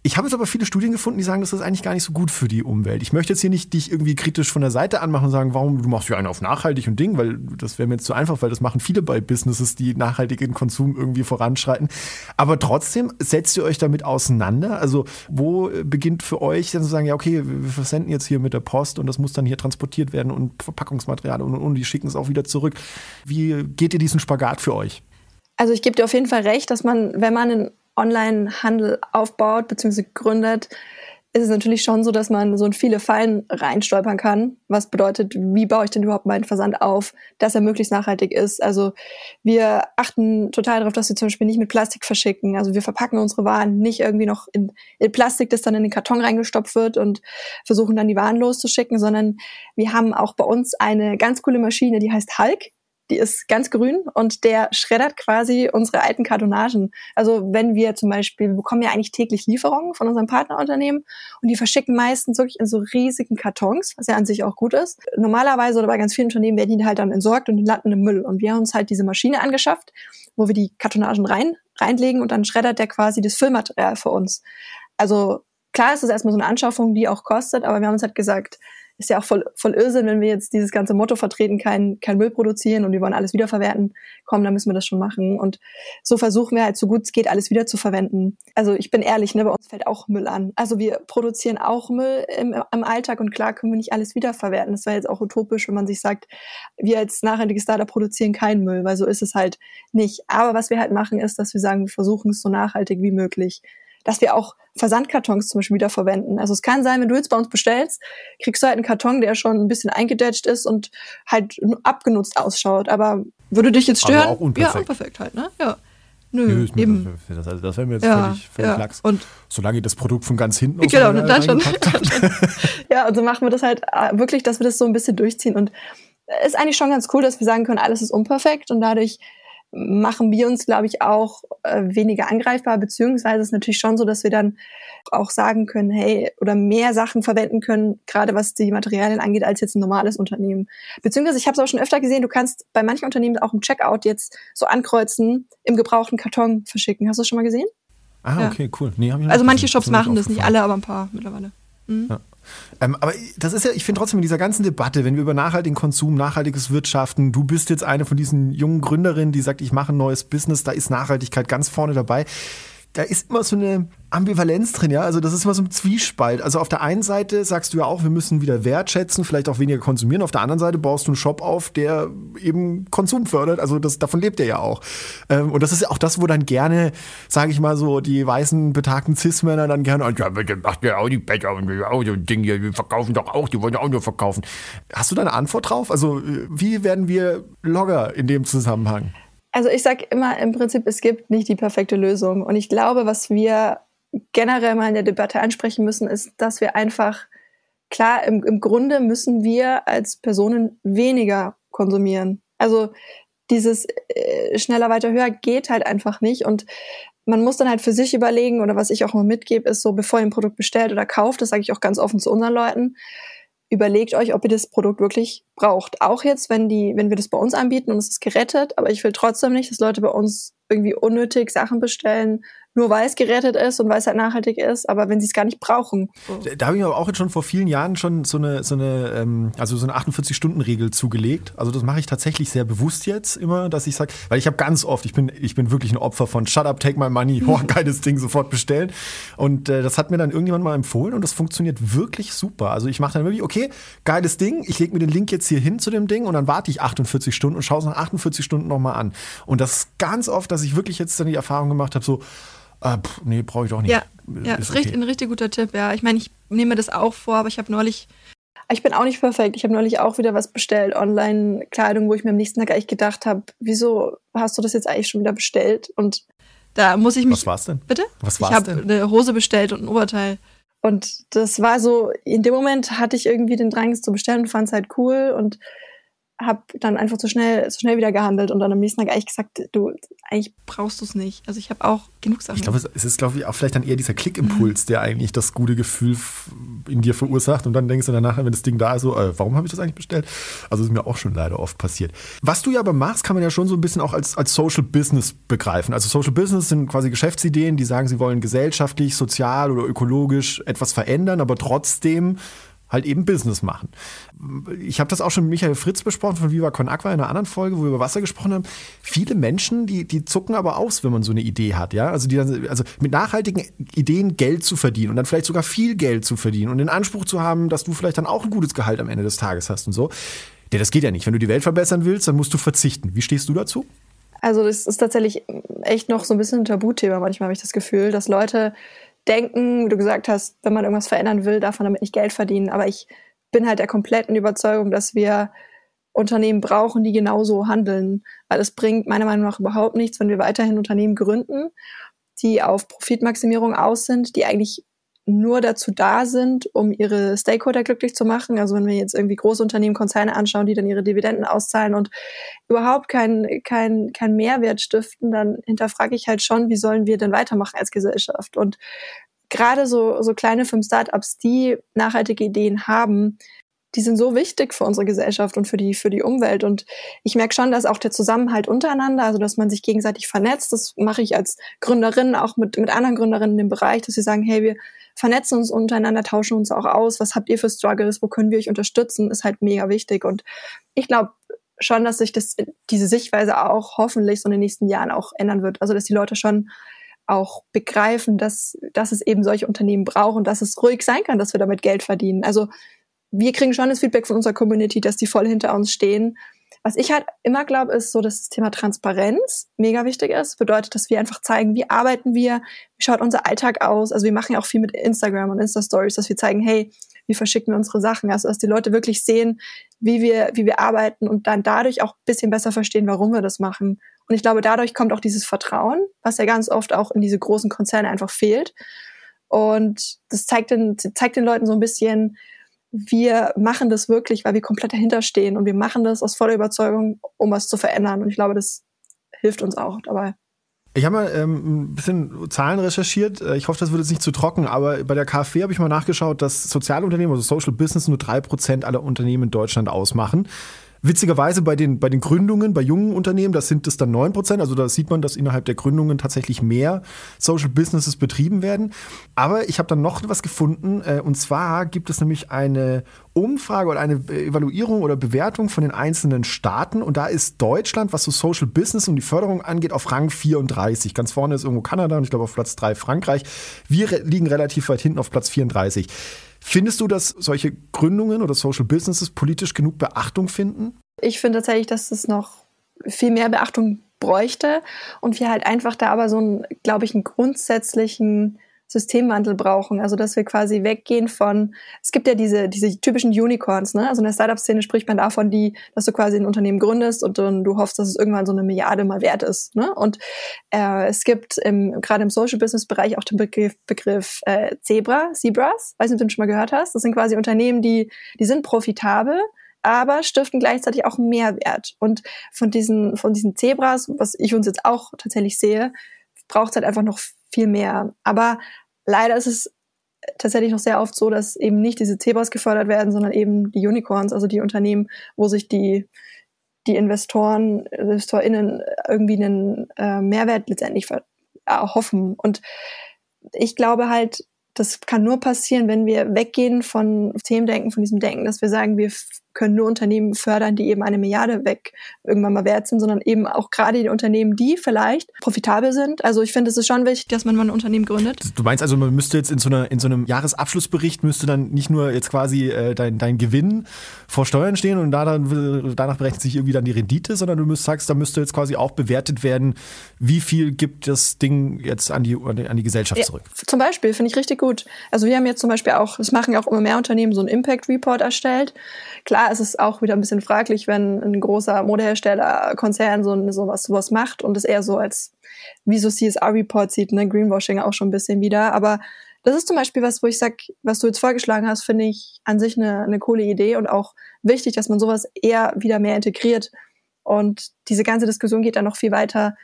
Ich habe jetzt aber viele Studien gefunden, die sagen, das ist eigentlich gar nicht so gut für die Umwelt. Ich möchte jetzt hier nicht dich irgendwie kritisch von der Seite anmachen und sagen, warum du machst ja einen auf nachhaltig und Ding, weil das wäre mir jetzt zu einfach, weil das machen viele bei Businesses, die nachhaltigen Konsum irgendwie voranschreiten. Aber trotzdem setzt ihr euch damit auseinander. Also wo beginnt für euch dann zu sagen, ja okay, wir versenden jetzt hier mit der Post und das muss dann hier transportiert werden und Verpackungsmaterial und, und, und die schicken es auch wieder zurück. Wie geht ihr diesen Spagat für euch? Also ich gebe dir auf jeden Fall recht, dass man, wenn man einen Online-Handel aufbaut bzw. gründet, ist es natürlich schon so, dass man so in viele Fallen reinstolpern kann. Was bedeutet, wie baue ich denn überhaupt meinen Versand auf, dass er möglichst nachhaltig ist? Also wir achten total darauf, dass wir zum Beispiel nicht mit Plastik verschicken. Also wir verpacken unsere Waren nicht irgendwie noch in, in Plastik, das dann in den Karton reingestopft wird und versuchen dann die Waren loszuschicken, sondern wir haben auch bei uns eine ganz coole Maschine, die heißt Hulk die ist ganz grün und der schreddert quasi unsere alten Kartonagen. Also wenn wir zum Beispiel, wir bekommen ja eigentlich täglich Lieferungen von unserem Partnerunternehmen und die verschicken meistens wirklich in so riesigen Kartons, was ja an sich auch gut ist. Normalerweise oder bei ganz vielen Unternehmen werden die halt dann entsorgt und landen im Müll. Und wir haben uns halt diese Maschine angeschafft, wo wir die Kartonagen rein, reinlegen und dann schreddert der quasi das Füllmaterial für uns. Also klar ist es erstmal so eine Anschaffung, die auch kostet, aber wir haben uns halt gesagt, ist ja auch voll, voll Irrsinn, wenn wir jetzt dieses ganze Motto vertreten, kein, kein Müll produzieren und wir wollen alles wiederverwerten. Komm, dann müssen wir das schon machen. Und so versuchen wir halt so gut es geht, alles wieder zu verwenden. Also ich bin ehrlich, ne, bei uns fällt auch Müll an. Also wir produzieren auch Müll im, im Alltag und klar können wir nicht alles wiederverwerten. Das wäre jetzt auch utopisch, wenn man sich sagt, wir als nachhaltiges Startup produzieren keinen Müll, weil so ist es halt nicht. Aber was wir halt machen, ist, dass wir sagen, wir versuchen es so nachhaltig wie möglich dass wir auch Versandkartons zum Beispiel wieder verwenden. Also es kann sein, wenn du jetzt bei uns bestellst, kriegst du halt einen Karton, der schon ein bisschen eingedetscht ist und halt abgenutzt ausschaut. Aber würde dich jetzt stören? Aber auch unperfekt. Ja, unperfekt halt, ne? Ja. Nö, Nö eben. Das, also das wäre mir jetzt ja, völlig, völlig ja. lax. Und Solange das Produkt von ganz hinten aus Genau, (laughs) dann schon. ja, und so machen wir das halt äh, wirklich, dass wir das so ein bisschen durchziehen. Und ist eigentlich schon ganz cool, dass wir sagen können, alles ist unperfekt und dadurch machen wir uns, glaube ich, auch äh, weniger angreifbar, beziehungsweise ist natürlich schon so, dass wir dann auch sagen können, hey, oder mehr Sachen verwenden können, gerade was die Materialien angeht, als jetzt ein normales Unternehmen. Beziehungsweise ich habe es auch schon öfter gesehen, du kannst bei manchen Unternehmen auch im Checkout jetzt so ankreuzen, im gebrauchten Karton verschicken. Hast du das schon mal gesehen? Ah, ja. okay, cool. Nee, also manche Shops machen das, nicht alle, aber ein paar mittlerweile. Mhm. Ja. Ähm, aber das ist ja, ich finde trotzdem in dieser ganzen Debatte, wenn wir über nachhaltigen Konsum, nachhaltiges Wirtschaften, du bist jetzt eine von diesen jungen Gründerinnen, die sagt, ich mache ein neues Business, da ist Nachhaltigkeit ganz vorne dabei. Da ist immer so eine, Ambivalenz drin, ja. Also das ist immer so ein Zwiespalt. Also auf der einen Seite sagst du ja auch, wir müssen wieder wertschätzen, vielleicht auch weniger konsumieren. Auf der anderen Seite baust du einen Shop auf, der eben Konsum fördert. Also das, davon lebt er ja auch. Ähm, und das ist ja auch das, wo dann gerne, sage ich mal so, die weißen betagten Cis-Männer dann gerne, ja, macht ja auch die Bäcker und auch so ein Ding hier, wir verkaufen doch auch, die wollen ja auch nur verkaufen. Hast du da eine Antwort drauf? Also wie werden wir Logger in dem Zusammenhang? Also ich sage immer im Prinzip, es gibt nicht die perfekte Lösung. Und ich glaube, was wir generell mal in der Debatte ansprechen müssen, ist, dass wir einfach, klar, im, im Grunde müssen wir als Personen weniger konsumieren. Also dieses äh, schneller, weiter, höher geht halt einfach nicht. Und man muss dann halt für sich überlegen, oder was ich auch mal mitgebe, ist so, bevor ihr ein Produkt bestellt oder kauft, das sage ich auch ganz offen zu unseren Leuten, überlegt euch, ob ihr das Produkt wirklich braucht. Auch jetzt, wenn die, wenn wir das bei uns anbieten und es ist gerettet, aber ich will trotzdem nicht, dass Leute bei uns irgendwie unnötig Sachen bestellen, nur weil es gerettet ist und weil es halt nachhaltig ist, aber wenn sie es gar nicht brauchen. Da habe ich aber auch jetzt schon vor vielen Jahren schon so eine, so eine, ähm, also so eine 48-Stunden-Regel zugelegt. Also das mache ich tatsächlich sehr bewusst jetzt immer, dass ich sage, weil ich habe ganz oft, ich bin, ich bin wirklich ein Opfer von Shut up, take my money, oh, (laughs) geiles Ding, sofort bestellen. Und äh, das hat mir dann irgendjemand mal empfohlen und das funktioniert wirklich super. Also ich mache dann wirklich, okay, geiles Ding, ich lege mir den Link jetzt hier hin zu dem Ding und dann warte ich 48 Stunden und schaue es nach 48 Stunden nochmal an. Und das ist ganz oft, dass ich wirklich jetzt dann die Erfahrung gemacht habe, so, Ah, pff, nee, brauche ich doch nicht. Ja, ja ist, okay. ein richtig guter Tipp. Ja, ich meine, ich nehme das auch vor, aber ich habe neulich, ich bin auch nicht perfekt. Ich habe neulich auch wieder was bestellt, Online-Kleidung, wo ich mir am nächsten Tag eigentlich gedacht habe, wieso hast du das jetzt eigentlich schon wieder bestellt? Und Da muss ich mich. Was war's denn? Bitte? Was war's ich habe eine Hose bestellt und ein Oberteil. Und das war so, in dem Moment hatte ich irgendwie den Drang, es zu bestellen und fand es halt cool und habe dann einfach zu schnell, zu schnell wieder gehandelt und dann am nächsten Tag eigentlich gesagt, du, eigentlich brauchst du es nicht. Also ich habe auch genug Sachen. Ich glaube, es ist, glaube ich, auch vielleicht dann eher dieser Klickimpuls, der eigentlich das gute Gefühl in dir verursacht und dann denkst du danach, wenn das Ding da ist, so, äh, warum habe ich das eigentlich bestellt? Also ist mir auch schon leider oft passiert. Was du ja aber machst, kann man ja schon so ein bisschen auch als, als Social Business begreifen. Also Social Business sind quasi Geschäftsideen, die sagen, sie wollen gesellschaftlich, sozial oder ökologisch etwas verändern, aber trotzdem halt eben Business machen. Ich habe das auch schon mit Michael Fritz besprochen von Viva Con Aqua in einer anderen Folge, wo wir über Wasser gesprochen haben. Viele Menschen, die, die zucken aber aus, wenn man so eine Idee hat, ja. Also, die dann, also mit nachhaltigen Ideen Geld zu verdienen und dann vielleicht sogar viel Geld zu verdienen und den Anspruch zu haben, dass du vielleicht dann auch ein gutes Gehalt am Ende des Tages hast und so. Ja, das geht ja nicht. Wenn du die Welt verbessern willst, dann musst du verzichten. Wie stehst du dazu? Also, das ist tatsächlich echt noch so ein bisschen ein Tabuthema. Manchmal habe ich das Gefühl, dass Leute denken, wie du gesagt hast, wenn man irgendwas verändern will, darf man damit nicht Geld verdienen. Aber ich bin halt der kompletten Überzeugung, dass wir Unternehmen brauchen, die genauso handeln. Weil es bringt meiner Meinung nach überhaupt nichts, wenn wir weiterhin Unternehmen gründen, die auf Profitmaximierung aus sind, die eigentlich nur dazu da sind, um ihre Stakeholder glücklich zu machen. Also wenn wir jetzt irgendwie Großunternehmen, Konzerne anschauen, die dann ihre Dividenden auszahlen und überhaupt keinen kein, kein Mehrwert stiften, dann hinterfrage ich halt schon, wie sollen wir denn weitermachen als Gesellschaft? Und gerade so, so kleine fünf Startups, die nachhaltige Ideen haben, die sind so wichtig für unsere Gesellschaft und für die, für die Umwelt. Und ich merke schon, dass auch der Zusammenhalt untereinander, also dass man sich gegenseitig vernetzt, das mache ich als Gründerin auch mit, mit anderen Gründerinnen im Bereich, dass wir sagen, hey, wir vernetzen uns untereinander, tauschen uns auch aus, was habt ihr für Struggles, wo können wir euch unterstützen, ist halt mega wichtig. Und ich glaube schon, dass sich das, diese Sichtweise auch hoffentlich so in den nächsten Jahren auch ändern wird. Also dass die Leute schon auch begreifen, dass, dass es eben solche Unternehmen braucht und dass es ruhig sein kann, dass wir damit Geld verdienen. Also wir kriegen schon das Feedback von unserer Community, dass die voll hinter uns stehen. Was ich halt immer glaube, ist so, dass das Thema Transparenz mega wichtig ist. Bedeutet, dass wir einfach zeigen, wie arbeiten wir, wie schaut unser Alltag aus. Also wir machen ja auch viel mit Instagram und Insta-Stories, dass wir zeigen, hey, wie verschicken wir unsere Sachen. Also dass die Leute wirklich sehen, wie wir, wie wir arbeiten und dann dadurch auch bisschen besser verstehen, warum wir das machen. Und ich glaube, dadurch kommt auch dieses Vertrauen, was ja ganz oft auch in diese großen Konzerne einfach fehlt. Und das zeigt den, zeigt den Leuten so ein bisschen, wir machen das wirklich, weil wir komplett dahinter stehen und wir machen das aus voller Überzeugung, um was zu verändern. Und ich glaube, das hilft uns auch dabei. Ich habe mal ähm, ein bisschen Zahlen recherchiert. Äh, ich hoffe, das wird jetzt nicht zu trocken, aber bei der KfW habe ich mal nachgeschaut, dass Sozialunternehmen, also Social Business, nur drei Prozent aller Unternehmen in Deutschland ausmachen. Witzigerweise bei den, bei den Gründungen, bei jungen Unternehmen, das sind es dann neun Prozent. Also da sieht man, dass innerhalb der Gründungen tatsächlich mehr Social Businesses betrieben werden. Aber ich habe dann noch was gefunden. Äh, und zwar gibt es nämlich eine Umfrage oder eine Evaluierung oder Bewertung von den einzelnen Staaten. Und da ist Deutschland, was so Social Business und die Förderung angeht, auf Rang 34. Ganz vorne ist irgendwo Kanada und ich glaube auf Platz 3 Frankreich. Wir liegen relativ weit hinten auf Platz 34. Findest du, dass solche Gründungen oder Social Businesses politisch genug Beachtung finden? Ich finde tatsächlich, dass es noch viel mehr Beachtung bräuchte und wir halt einfach da aber so einen, glaube ich, einen grundsätzlichen Systemwandel brauchen. Also dass wir quasi weggehen von, es gibt ja diese, diese typischen Unicorns, ne? Also in der Startup-Szene spricht man davon, die, dass du quasi ein Unternehmen gründest und dann du hoffst, dass es irgendwann so eine Milliarde mal wert ist. Ne? Und äh, es gibt im, gerade im Social Business-Bereich auch den Begriff, Begriff äh, Zebra, Zebras, weiß nicht, ob du den schon mal gehört hast. Das sind quasi Unternehmen, die, die sind profitabel, aber stiften gleichzeitig auch Mehrwert. Und von diesen, von diesen Zebras, was ich uns jetzt auch tatsächlich sehe, braucht es halt einfach noch viel mehr. Aber leider ist es tatsächlich noch sehr oft so, dass eben nicht diese Zebras gefördert werden, sondern eben die Unicorns, also die Unternehmen, wo sich die, die Investoren, InvestorInnen irgendwie einen äh, Mehrwert letztendlich erhoffen. Und ich glaube halt, das kann nur passieren, wenn wir weggehen von Themendenken, von diesem Denken, dass wir sagen, wir können nur Unternehmen fördern, die eben eine Milliarde weg irgendwann mal wert sind, sondern eben auch gerade die Unternehmen, die vielleicht profitabel sind. Also ich finde, es ist schon wichtig, dass man mal ein Unternehmen gründet. Du meinst also, man müsste jetzt in so, einer, in so einem Jahresabschlussbericht müsste dann nicht nur jetzt quasi äh, dein, dein Gewinn vor Steuern stehen und da dann, danach berechnet sich irgendwie dann die Rendite, sondern du müsst, sagst, da müsste jetzt quasi auch bewertet werden, wie viel gibt das Ding jetzt an die, an die Gesellschaft ja, zurück. Zum Beispiel, finde ich richtig gut. Also wir haben jetzt zum Beispiel auch, das machen ja auch immer mehr Unternehmen, so einen Impact Report erstellt. Klar klar, es ist auch wieder ein bisschen fraglich, wenn ein großer Modehersteller, Konzern so sowas, sowas macht und es eher so als wie so CSR-Report sieht, ne, Greenwashing auch schon ein bisschen wieder. Aber das ist zum Beispiel was, wo ich sag, was du jetzt vorgeschlagen hast, finde ich an sich eine, eine coole Idee und auch wichtig, dass man sowas eher wieder mehr integriert. Und diese ganze Diskussion geht dann noch viel weiter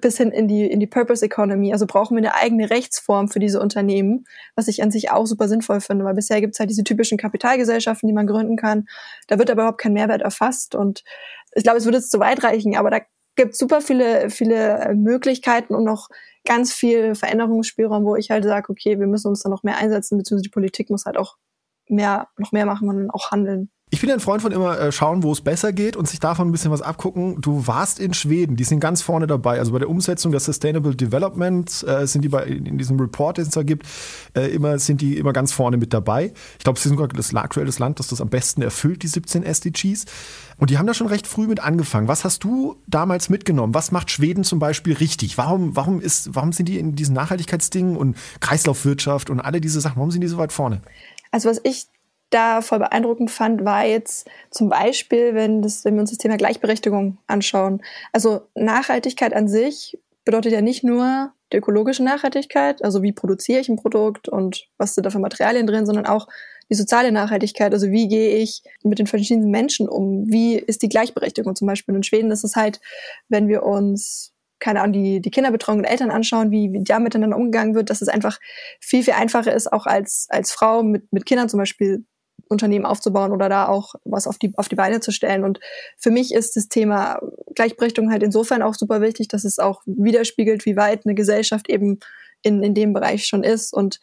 bis hin in die, in die Purpose Economy. Also brauchen wir eine eigene Rechtsform für diese Unternehmen, was ich an sich auch super sinnvoll finde, weil bisher gibt es halt diese typischen Kapitalgesellschaften, die man gründen kann. Da wird aber überhaupt kein Mehrwert erfasst. Und ich glaube, es würde jetzt zu weit reichen, aber da gibt super viele, viele Möglichkeiten und noch ganz viel Veränderungsspielraum, wo ich halt sage, okay, wir müssen uns da noch mehr einsetzen, beziehungsweise die Politik muss halt auch mehr, noch mehr machen und auch handeln. Ich bin ein Freund von immer äh, schauen, wo es besser geht und sich davon ein bisschen was abgucken. Du warst in Schweden, die sind ganz vorne dabei. Also bei der Umsetzung der Sustainable Development äh, sind die bei, in diesem Report, den es da gibt, äh, immer, sind die immer ganz vorne mit dabei. Ich glaube, sie sind sogar das aktuelle Land, das das am besten erfüllt, die 17 SDGs. Und die haben da schon recht früh mit angefangen. Was hast du damals mitgenommen? Was macht Schweden zum Beispiel richtig? Warum, warum, ist, warum sind die in diesen Nachhaltigkeitsdingen und Kreislaufwirtschaft und alle diese Sachen, warum sind die so weit vorne? Also was ich da voll beeindruckend fand, war jetzt zum Beispiel, wenn, das, wenn wir uns das Thema Gleichberechtigung anschauen. Also Nachhaltigkeit an sich bedeutet ja nicht nur die ökologische Nachhaltigkeit, also wie produziere ich ein Produkt und was sind da für Materialien drin, sondern auch die soziale Nachhaltigkeit, also wie gehe ich mit den verschiedenen Menschen um, wie ist die Gleichberechtigung zum Beispiel. In Schweden ist es halt, wenn wir uns keine Ahnung, die, die Kinderbetreuung und Eltern anschauen, wie, wie da miteinander umgegangen wird, dass es einfach viel, viel einfacher ist, auch als, als Frau mit, mit Kindern zum Beispiel Unternehmen aufzubauen oder da auch was auf die, auf die Beine zu stellen. Und für mich ist das Thema Gleichberechtigung halt insofern auch super wichtig, dass es auch widerspiegelt, wie weit eine Gesellschaft eben in, in dem Bereich schon ist. Und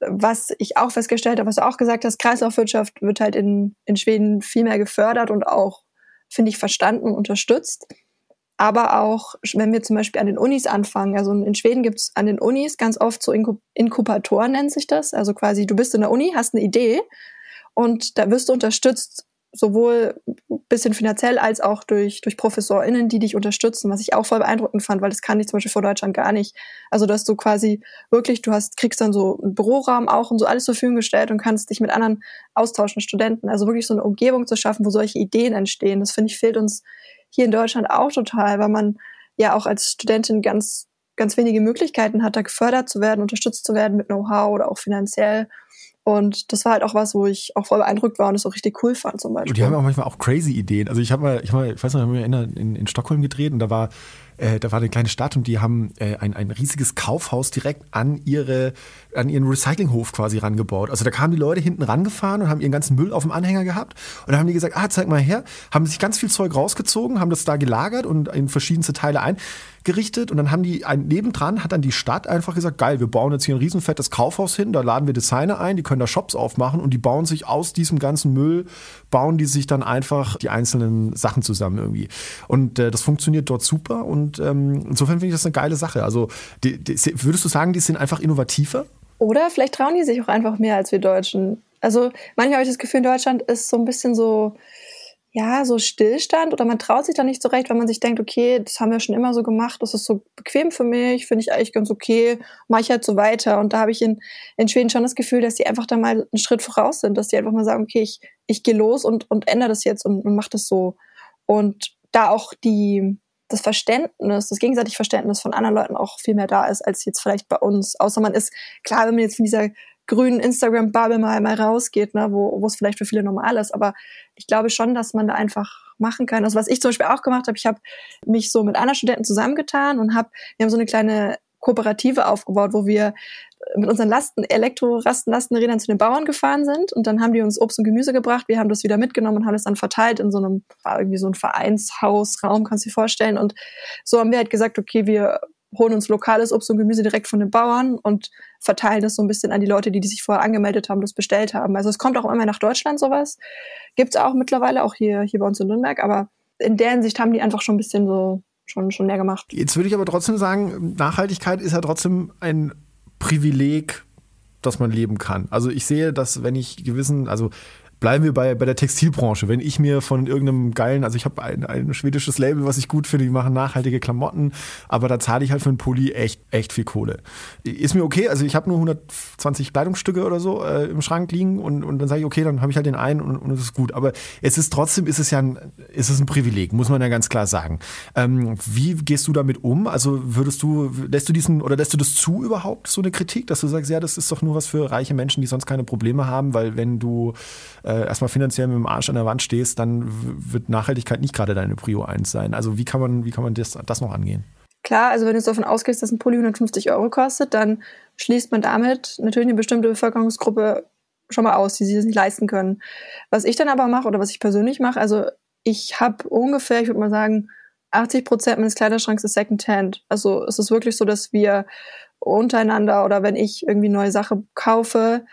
was ich auch festgestellt habe, was du auch gesagt hast, Kreislaufwirtschaft wird halt in, in Schweden viel mehr gefördert und auch, finde ich, verstanden und unterstützt. Aber auch, wenn wir zum Beispiel an den Unis anfangen, also in Schweden gibt es an den Unis ganz oft so Inkubatoren, nennt sich das. Also quasi, du bist in der Uni, hast eine Idee und da wirst du unterstützt, sowohl bisschen finanziell als auch durch, durch ProfessorInnen, die dich unterstützen, was ich auch voll beeindruckend fand, weil das kann ich zum Beispiel vor Deutschland gar nicht. Also, dass du quasi wirklich, du hast, kriegst dann so einen Büroraum auch und so alles zur Verfügung gestellt und kannst dich mit anderen austauschen, Studenten. Also wirklich so eine Umgebung zu schaffen, wo solche Ideen entstehen. Das finde ich fehlt uns hier in Deutschland auch total, weil man ja auch als Studentin ganz, ganz wenige Möglichkeiten hat, da gefördert zu werden, unterstützt zu werden mit Know-how oder auch finanziell. Und das war halt auch was, wo ich auch voll beeindruckt war und es auch richtig cool fand zum Beispiel. Und die haben auch manchmal auch crazy Ideen. Also ich habe mal, ich, hab mal, ich weiß noch, ich habe mich erinnert, in, in Stockholm gedreht und da war äh, da war eine kleine Stadt und die haben äh, ein, ein riesiges Kaufhaus direkt an ihre an ihren Recyclinghof quasi rangebaut. Also da kamen die Leute hinten rangefahren und haben ihren ganzen Müll auf dem Anhänger gehabt und dann haben die gesagt, ah, zeig mal her, haben sich ganz viel Zeug rausgezogen, haben das da gelagert und in verschiedenste Teile eingerichtet und dann haben die ein, nebendran hat dann die Stadt einfach gesagt, geil, wir bauen jetzt hier ein riesenfettes Kaufhaus hin, da laden wir Designer ein, die können da Shops aufmachen und die bauen sich aus diesem ganzen Müll, bauen die sich dann einfach die einzelnen Sachen zusammen irgendwie. Und äh, das funktioniert dort super und und ähm, insofern finde ich das eine geile Sache. Also die, die, würdest du sagen, die sind einfach innovativer? Oder vielleicht trauen die sich auch einfach mehr als wir Deutschen. Also manchmal habe ich das Gefühl, in Deutschland ist so ein bisschen so, ja, so Stillstand oder man traut sich da nicht so recht, weil man sich denkt, okay, das haben wir schon immer so gemacht, das ist so bequem für mich, finde ich eigentlich ganz okay, mache ich halt so weiter. Und da habe ich in, in Schweden schon das Gefühl, dass die einfach da mal einen Schritt voraus sind, dass die einfach mal sagen, okay, ich, ich gehe los und, und ändere das jetzt und, und mache das so. Und da auch die, das Verständnis, das gegenseitige Verständnis von anderen Leuten auch viel mehr da ist, als jetzt vielleicht bei uns. Außer man ist, klar, wenn man jetzt von dieser grünen Instagram-Bubble mal, mal rausgeht, ne, wo, es vielleicht für viele normal ist. Aber ich glaube schon, dass man da einfach machen kann. Also was ich zum Beispiel auch gemacht habe, ich habe mich so mit anderen Studenten zusammengetan und habe, wir haben so eine kleine Kooperative aufgebaut, wo wir mit unseren Lasten, Elektro-Lastenrädern zu den Bauern gefahren sind und dann haben die uns Obst und Gemüse gebracht. Wir haben das wieder mitgenommen und haben es dann verteilt in so einem, war irgendwie so ein Vereinshausraum, kannst du dir vorstellen. Und so haben wir halt gesagt, okay, wir holen uns lokales Obst und Gemüse direkt von den Bauern und verteilen das so ein bisschen an die Leute, die, die sich vorher angemeldet haben, das bestellt haben. Also es kommt auch immer nach Deutschland sowas. Gibt's auch mittlerweile, auch hier, hier bei uns in Nürnberg, aber in der Hinsicht haben die einfach schon ein bisschen so schon, schon mehr gemacht. Jetzt würde ich aber trotzdem sagen, Nachhaltigkeit ist ja trotzdem ein Privileg, das man leben kann. Also ich sehe, dass wenn ich gewissen, also Bleiben wir bei, bei der Textilbranche. Wenn ich mir von irgendeinem geilen, also ich habe ein, ein schwedisches Label, was ich gut finde, die machen nachhaltige Klamotten, aber da zahle ich halt für einen Pulli echt, echt viel Kohle. Ist mir okay, also ich habe nur 120 Kleidungsstücke oder so äh, im Schrank liegen und, und dann sage ich, okay, dann habe ich halt den einen und, und es ist gut. Aber es ist trotzdem, ist es ja ein, ist es ein Privileg, muss man ja ganz klar sagen. Ähm, wie gehst du damit um? Also würdest du, lässt du diesen oder lässt du das zu überhaupt, so eine Kritik, dass du sagst, ja, das ist doch nur was für reiche Menschen, die sonst keine Probleme haben, weil wenn du äh, erstmal finanziell mit dem Arsch an der Wand stehst, dann wird Nachhaltigkeit nicht gerade deine Prio 1 sein. Also wie kann man, wie kann man das, das noch angehen? Klar, also wenn du davon ausgehst, dass ein Pulli 150 Euro kostet, dann schließt man damit natürlich eine bestimmte Bevölkerungsgruppe schon mal aus, die sich das nicht leisten können. Was ich dann aber mache oder was ich persönlich mache, also ich habe ungefähr, ich würde mal sagen, 80 Prozent meines Kleiderschranks ist Secondhand. Also es ist wirklich so, dass wir untereinander oder wenn ich irgendwie neue Sache kaufe,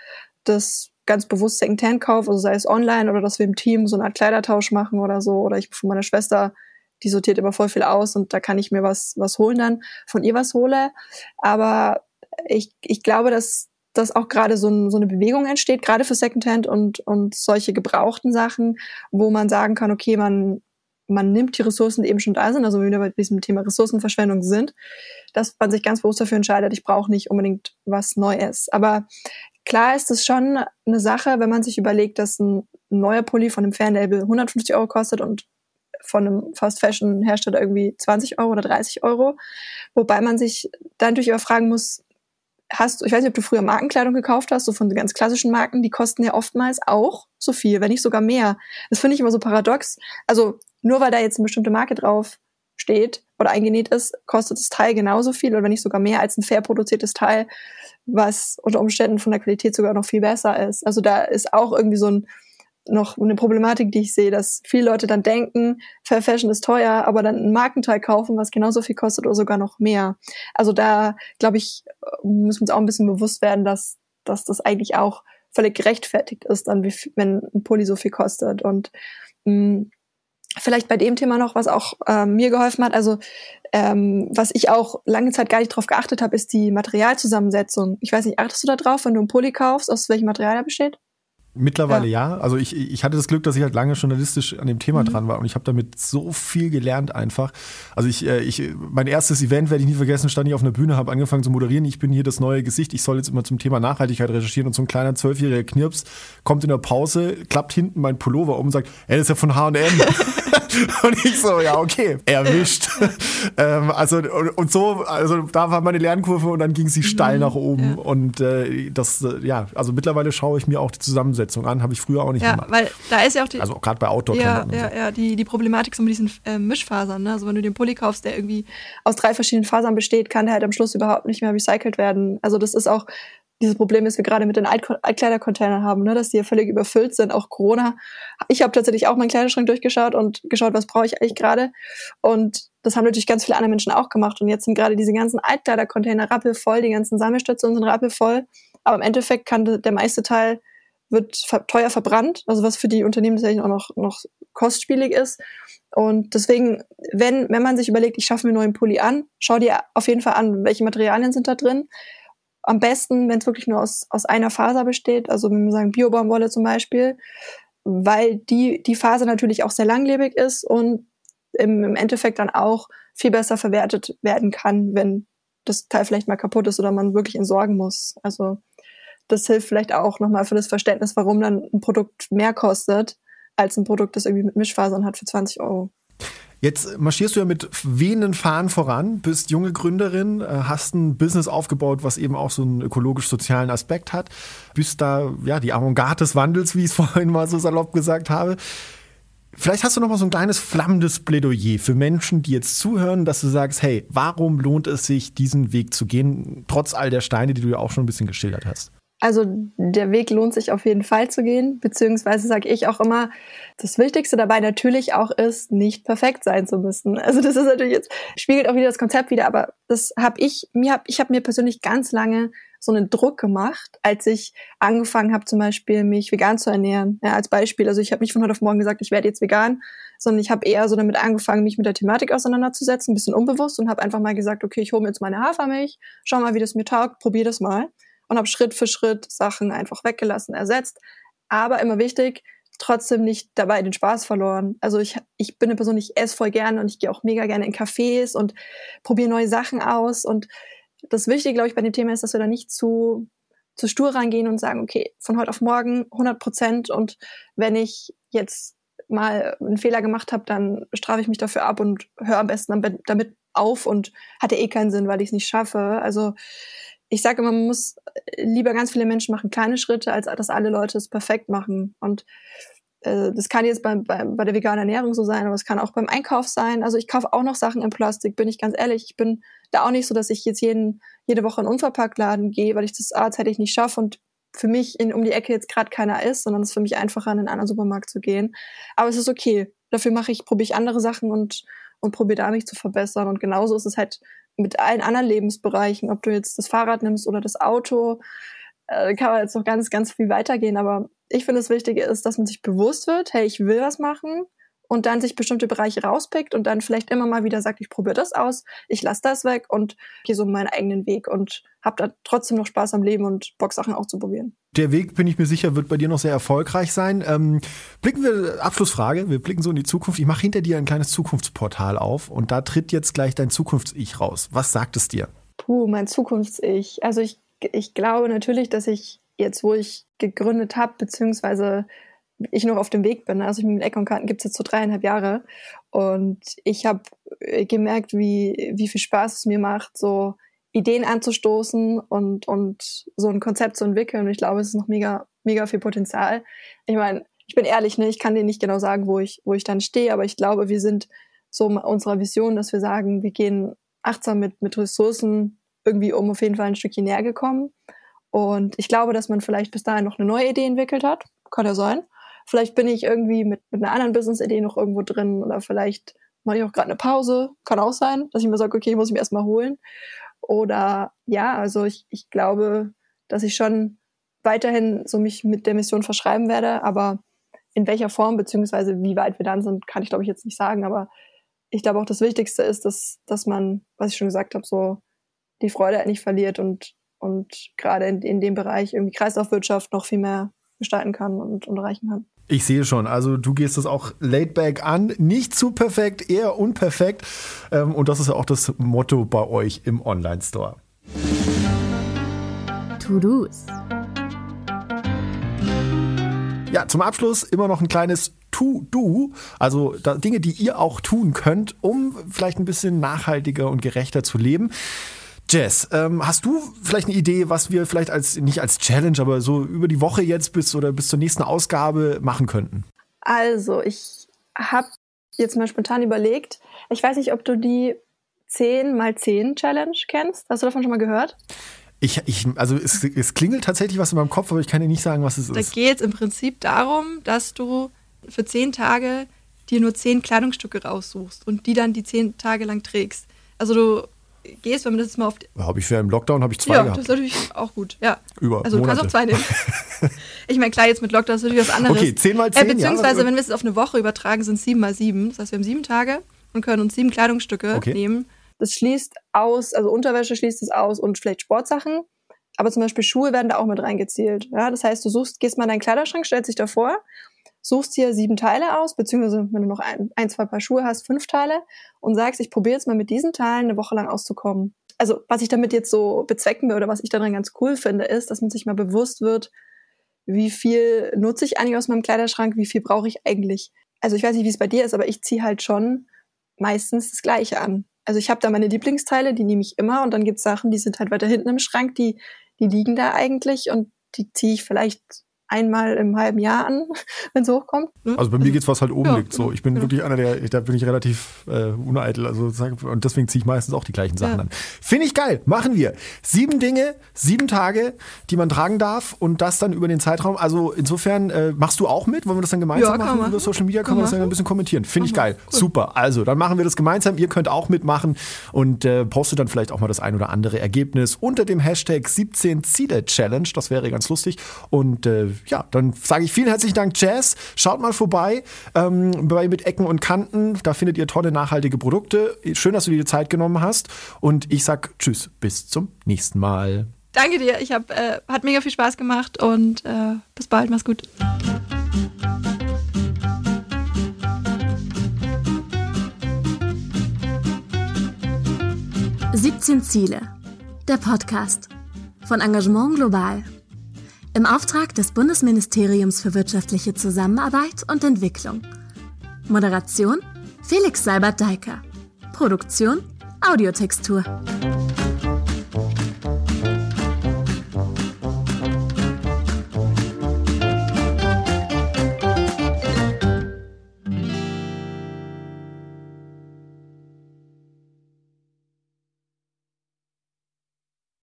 das ganz bewusst Secondhand kaufe, also sei es online oder dass wir im Team so eine Art Kleidertausch machen oder so. Oder ich von meiner Schwester, die sortiert immer voll viel aus und da kann ich mir was, was holen dann, von ihr was hole. Aber ich, ich glaube, dass dass auch gerade so, ein, so eine Bewegung entsteht, gerade für Secondhand und, und solche gebrauchten Sachen, wo man sagen kann, okay, man, man nimmt die Ressourcen, die eben schon da sind, also wenn wir bei diesem Thema Ressourcenverschwendung sind, dass man sich ganz bewusst dafür entscheidet, ich brauche nicht unbedingt was Neues. Aber klar ist es schon eine Sache, wenn man sich überlegt, dass ein neuer Pulli von einem Fernlabel 150 Euro kostet und von einem Fast Fashion Hersteller irgendwie 20 Euro oder 30 Euro. Wobei man sich dann natürlich aber fragen muss, hast ich weiß nicht, ob du früher Markenkleidung gekauft hast, so von ganz klassischen Marken, die kosten ja oftmals auch so viel, wenn nicht sogar mehr. Das finde ich immer so paradox. Also nur weil da jetzt eine bestimmte Marke drauf steht oder eingenäht ist, kostet das Teil genauso viel oder wenn nicht sogar mehr als ein fair produziertes Teil, was unter Umständen von der Qualität sogar noch viel besser ist. Also da ist auch irgendwie so ein noch eine Problematik, die ich sehe, dass viele Leute dann denken, Fair Fashion ist teuer, aber dann ein Markenteil kaufen, was genauso viel kostet oder sogar noch mehr. Also da, glaube ich, müssen wir uns auch ein bisschen bewusst werden, dass, dass das eigentlich auch völlig gerechtfertigt ist, dann wie, wenn ein Pulli so viel kostet. Und mh, mm, vielleicht bei dem Thema noch, was auch äh, mir geholfen hat, also ähm, was ich auch lange Zeit gar nicht drauf geachtet habe, ist die Materialzusammensetzung. Ich weiß nicht, achtest du da drauf, wenn du einen Pulli kaufst, aus welchem Material er besteht? Mittlerweile ja. ja. Also ich, ich hatte das Glück, dass ich halt lange journalistisch an dem Thema mhm. dran war und ich habe damit so viel gelernt einfach. Also ich, äh, ich, mein erstes Event werde ich nie vergessen, stand ich auf einer Bühne, habe angefangen zu moderieren. Ich bin hier das neue Gesicht. Ich soll jetzt immer zum Thema Nachhaltigkeit recherchieren und so ein kleiner zwölfjähriger Knirps kommt in der Pause, klappt hinten mein Pullover um und sagt, ey, das ist ja von H&M. (laughs) (laughs) und ich so, ja, okay, erwischt. (laughs) ähm, also und, und, so, also da war meine Lernkurve und dann ging sie steil mhm, nach oben. Ja. Und äh, das, äh, ja, also mittlerweile schaue ich mir auch die Zusammensetzung an, habe ich früher auch nicht ja, gemacht. Weil da ist ja auch die. Also gerade bei outdoor Ja, ja, so. ja, die, die Problematik so mit diesen äh, Mischfasern. Ne? Also wenn du den Pulli kaufst, der irgendwie aus drei verschiedenen Fasern besteht, kann der halt am Schluss überhaupt nicht mehr recycelt werden. Also das ist auch dieses Problem, das wir gerade mit den Altkleidercontainern haben, ne, dass die ja völlig überfüllt sind. Auch Corona. Ich habe tatsächlich auch meinen Kleiderschrank durchgeschaut und geschaut, was brauche ich eigentlich gerade. Und das haben natürlich ganz viele andere Menschen auch gemacht. Und jetzt sind gerade diese ganzen Altkleidercontainer rappelvoll, die ganzen Sammelstationen sind rappelvoll. Aber im Endeffekt kann der meiste Teil wird teuer verbrannt, also was für die Unternehmen tatsächlich auch noch, noch kostspielig ist. Und deswegen, wenn, wenn man sich überlegt, ich schaffe mir einen neuen Pulli an, schau dir auf jeden Fall an, welche Materialien sind da drin am besten, wenn es wirklich nur aus, aus einer Faser besteht, also wenn wir sagen Biobaumwolle zum Beispiel, weil die, die Faser natürlich auch sehr langlebig ist und im, im Endeffekt dann auch viel besser verwertet werden kann, wenn das Teil vielleicht mal kaputt ist oder man wirklich entsorgen muss. Also das hilft vielleicht auch nochmal für das Verständnis, warum dann ein Produkt mehr kostet, als ein Produkt, das irgendwie mit Mischfasern hat für 20 Euro. Jetzt marschierst du ja mit wehenden Fahnen voran, bist junge Gründerin, äh, hast ein Business aufgebaut, was eben auch so einen ökologisch-sozialen Aspekt hat, bist da ja die Avantgarde des Wandels, wie ich es (laughs) vorhin mal so salopp gesagt habe. Vielleicht hast du noch mal so ein kleines flammendes Plädoyer für Menschen, die jetzt zuhören, dass du sagst, hey, warum lohnt es sich, diesen Weg zu gehen, trotz all der Steine, die du ja auch schon ein bisschen geschildert hast? Also der Weg lohnt sich auf jeden Fall zu gehen, beziehungsweise sage ich auch immer, das Wichtigste dabei natürlich auch ist, nicht perfekt sein zu müssen. (laughs) Also das ist natürlich jetzt spiegelt auch wieder das Konzept wieder, aber das habe ich mir hab, ich habe mir persönlich ganz lange so einen Druck gemacht, als ich angefangen habe zum Beispiel mich vegan zu ernähren. Ja, als Beispiel, also ich habe nicht von heute auf morgen gesagt, ich werde jetzt vegan, sondern ich habe eher so damit angefangen, mich mit der Thematik auseinanderzusetzen, ein bisschen unbewusst und habe einfach mal gesagt, okay, ich hole mir jetzt meine Hafermilch, schau mal, wie das mir taugt, probier das mal und habe Schritt für Schritt Sachen einfach weggelassen, ersetzt. Aber immer wichtig, trotzdem nicht dabei den Spaß verloren. Also ich, ich bin eine Person, ich esse voll gerne und ich gehe auch mega gerne in Cafés und probiere neue Sachen aus. Und das Wichtige, glaube ich, bei dem Thema ist, dass wir da nicht zu, zu stur rangehen und sagen, okay, von heute auf morgen 100 Prozent und wenn ich jetzt mal einen Fehler gemacht habe, dann strafe ich mich dafür ab und höre am besten damit auf und hatte eh keinen Sinn, weil ich es nicht schaffe. Also ich sage immer, man muss lieber ganz viele Menschen machen kleine Schritte, als dass alle Leute es perfekt machen. Und äh, das kann jetzt bei, bei, bei der veganen Ernährung so sein, aber es kann auch beim Einkauf sein. Also ich kaufe auch noch Sachen in Plastik, bin ich ganz ehrlich. Ich bin da auch nicht so, dass ich jetzt jeden, jede Woche in einen Unverpacktladen gehe, weil ich das A, zeitlich nicht schaffe und für mich in, um die Ecke jetzt gerade keiner ist, sondern es ist für mich einfacher, in einen anderen Supermarkt zu gehen. Aber es ist okay. Dafür mache ich, probiere ich andere Sachen und, und probiere da mich zu verbessern. Und genauso ist es halt mit allen anderen Lebensbereichen, ob du jetzt das Fahrrad nimmst oder das Auto, äh, kann man jetzt noch ganz, ganz viel weitergehen. Aber ich finde, das Wichtige ist, dass man sich bewusst wird, hey, ich will was machen und dann sich bestimmte Bereiche rauspickt und dann vielleicht immer mal wieder sagt, ich probiere das aus, ich lasse das weg und gehe so meinen eigenen Weg und habe da trotzdem noch Spaß am Leben und Bock, Sachen auszuprobieren. Der Weg, bin ich mir sicher, wird bei dir noch sehr erfolgreich sein. Ähm, blicken wir, Abschlussfrage, wir blicken so in die Zukunft. Ich mache hinter dir ein kleines Zukunftsportal auf und da tritt jetzt gleich dein Zukunfts-Ich raus. Was sagt es dir? Puh, mein Zukunfts-Ich. Also ich, ich glaube natürlich, dass ich jetzt, wo ich gegründet habe, beziehungsweise ich noch auf dem Weg bin. Also mit Eck und Karten gibt es jetzt so dreieinhalb Jahre. Und ich habe äh, gemerkt, wie, wie viel Spaß es mir macht, so Ideen anzustoßen und, und so ein Konzept zu entwickeln. Und ich glaube, es ist noch mega, mega viel Potenzial. Ich meine, ich bin ehrlich, ne, ich kann dir nicht genau sagen, wo ich, wo ich dann stehe, aber ich glaube, wir sind so unserer Vision, dass wir sagen, wir gehen achtsam mit, mit Ressourcen irgendwie um auf jeden Fall ein Stückchen näher gekommen. Und ich glaube, dass man vielleicht bis dahin noch eine neue Idee entwickelt hat. Kann ja sein. Vielleicht bin ich irgendwie mit, mit einer anderen Business-Idee noch irgendwo drin oder vielleicht mache ich auch gerade eine Pause. Kann auch sein, dass ich mir sage, okay, muss ich mir erstmal holen. Oder ja, also ich, ich glaube, dass ich schon weiterhin so mich mit der Mission verschreiben werde, aber in welcher Form, beziehungsweise wie weit wir dann sind, kann ich glaube ich jetzt nicht sagen, aber ich glaube auch das Wichtigste ist, dass, dass man, was ich schon gesagt habe, so die Freude nicht verliert und, und gerade in, in dem Bereich irgendwie Kreislaufwirtschaft noch viel mehr gestalten kann und, und erreichen kann. Ich sehe schon, also du gehst das auch laid back an, nicht zu perfekt, eher unperfekt. Ähm, und das ist ja auch das Motto bei euch im Online-Store. To-Dos. Ja, zum Abschluss immer noch ein kleines To-Do, also Dinge, die ihr auch tun könnt, um vielleicht ein bisschen nachhaltiger und gerechter zu leben. Jess, ähm, hast du vielleicht eine Idee, was wir vielleicht als, nicht als Challenge, aber so über die Woche jetzt bis oder bis zur nächsten Ausgabe machen könnten? Also, ich habe jetzt mal spontan überlegt, ich weiß nicht, ob du die 10 mal 10 Challenge kennst. Hast du davon schon mal gehört? Ich, ich, also es, es klingelt tatsächlich was in meinem Kopf, aber ich kann dir nicht sagen, was es da ist. Da geht es im Prinzip darum, dass du für 10 Tage dir nur 10 Kleidungsstücke raussuchst und die dann die 10 Tage lang trägst. Also du gehst, wenn man das jetzt mal auf. Habe ich für im Lockdown habe ich zwei ja, gehabt. das ist natürlich auch gut. Ja. Über also du kannst auch zwei nehmen. (laughs) ich meine, klar, jetzt mit Lockdown ist natürlich was anderes. Okay, 10 mal 10. Äh, beziehungsweise, ja, wenn wir es auf eine Woche übertragen, sind es 7 mal 7. Das heißt, wir haben sieben Tage und können uns sieben Kleidungsstücke Okay. nehmen. Das schließt aus, also Unterwäsche schließt es aus und vielleicht Sportsachen. Aber zum Beispiel Schuhe werden da auch mit reingezählt. Ja, das heißt, du suchst, gehst mal in deinen Kleiderschrank, stellst dich davor, suchst hier sieben Teile aus, beziehungsweise wenn du noch ein, ein zwei Paar Schuhe hast, fünf Teile und sagst, ich probiere jetzt mal mit diesen Teilen eine Woche lang auszukommen. Also was ich damit jetzt so bezwecken will oder was ich daran ganz cool finde, ist, dass man sich mal bewusst wird, wie viel nutze ich eigentlich aus meinem Kleiderschrank, wie viel brauche ich eigentlich. Also ich weiß nicht, wie es bei dir ist, aber ich ziehe halt schon meistens das Gleiche an. Also ich habe da meine Lieblingsteile, die nehme ich immer und dann gibt's Sachen, die sind halt weiter hinten im Schrank, die, die liegen da eigentlich und die ziehe ich vielleicht einmal im halben Jahr an, (laughs) wenn es hochkommt. ne? Also bei mir geht's was halt oben Ja, liegt. So, ich bin genau. wirklich einer der, da bin ich relativ äh, uneitel. Also und deswegen ziehe ich meistens auch die gleichen Sachen Ja. an. Finde ich geil. Machen wir. Sieben Dinge, sieben Tage, die man tragen darf und das dann über den Zeitraum. Also insofern äh, machst du auch mit. Wollen wir das dann gemeinsam Ja, kann machen? man Über machen. Social Media kann Kann man das dann ein machen. bisschen kommentieren. Finde ich Machen geil. Cool. Super. Also dann machen wir das gemeinsam. Ihr könnt auch mitmachen und äh, postet dann vielleicht auch mal das ein oder andere Ergebnis unter dem Hashtag 17 Ziele Challenge. Das wäre ganz lustig. Und äh, ja, dann sage ich vielen herzlichen Dank, Jazz. Schaut mal vorbei ähm, bei Mit Ecken und Kanten. Da findet ihr tolle, nachhaltige Produkte. Schön, dass du dir die Zeit genommen hast. Und ich sag Tschüss, bis zum nächsten Mal. Danke dir. Ich hab, äh, hat mega viel Spaß gemacht und äh, bis bald. Mach's gut. »17 Ziele«, der Podcast von Engagement Global. Im Auftrag des Bundesministeriums für wirtschaftliche Zusammenarbeit und Entwicklung. Moderation Felix Seibert-Deiker. Produktion Audiotextur.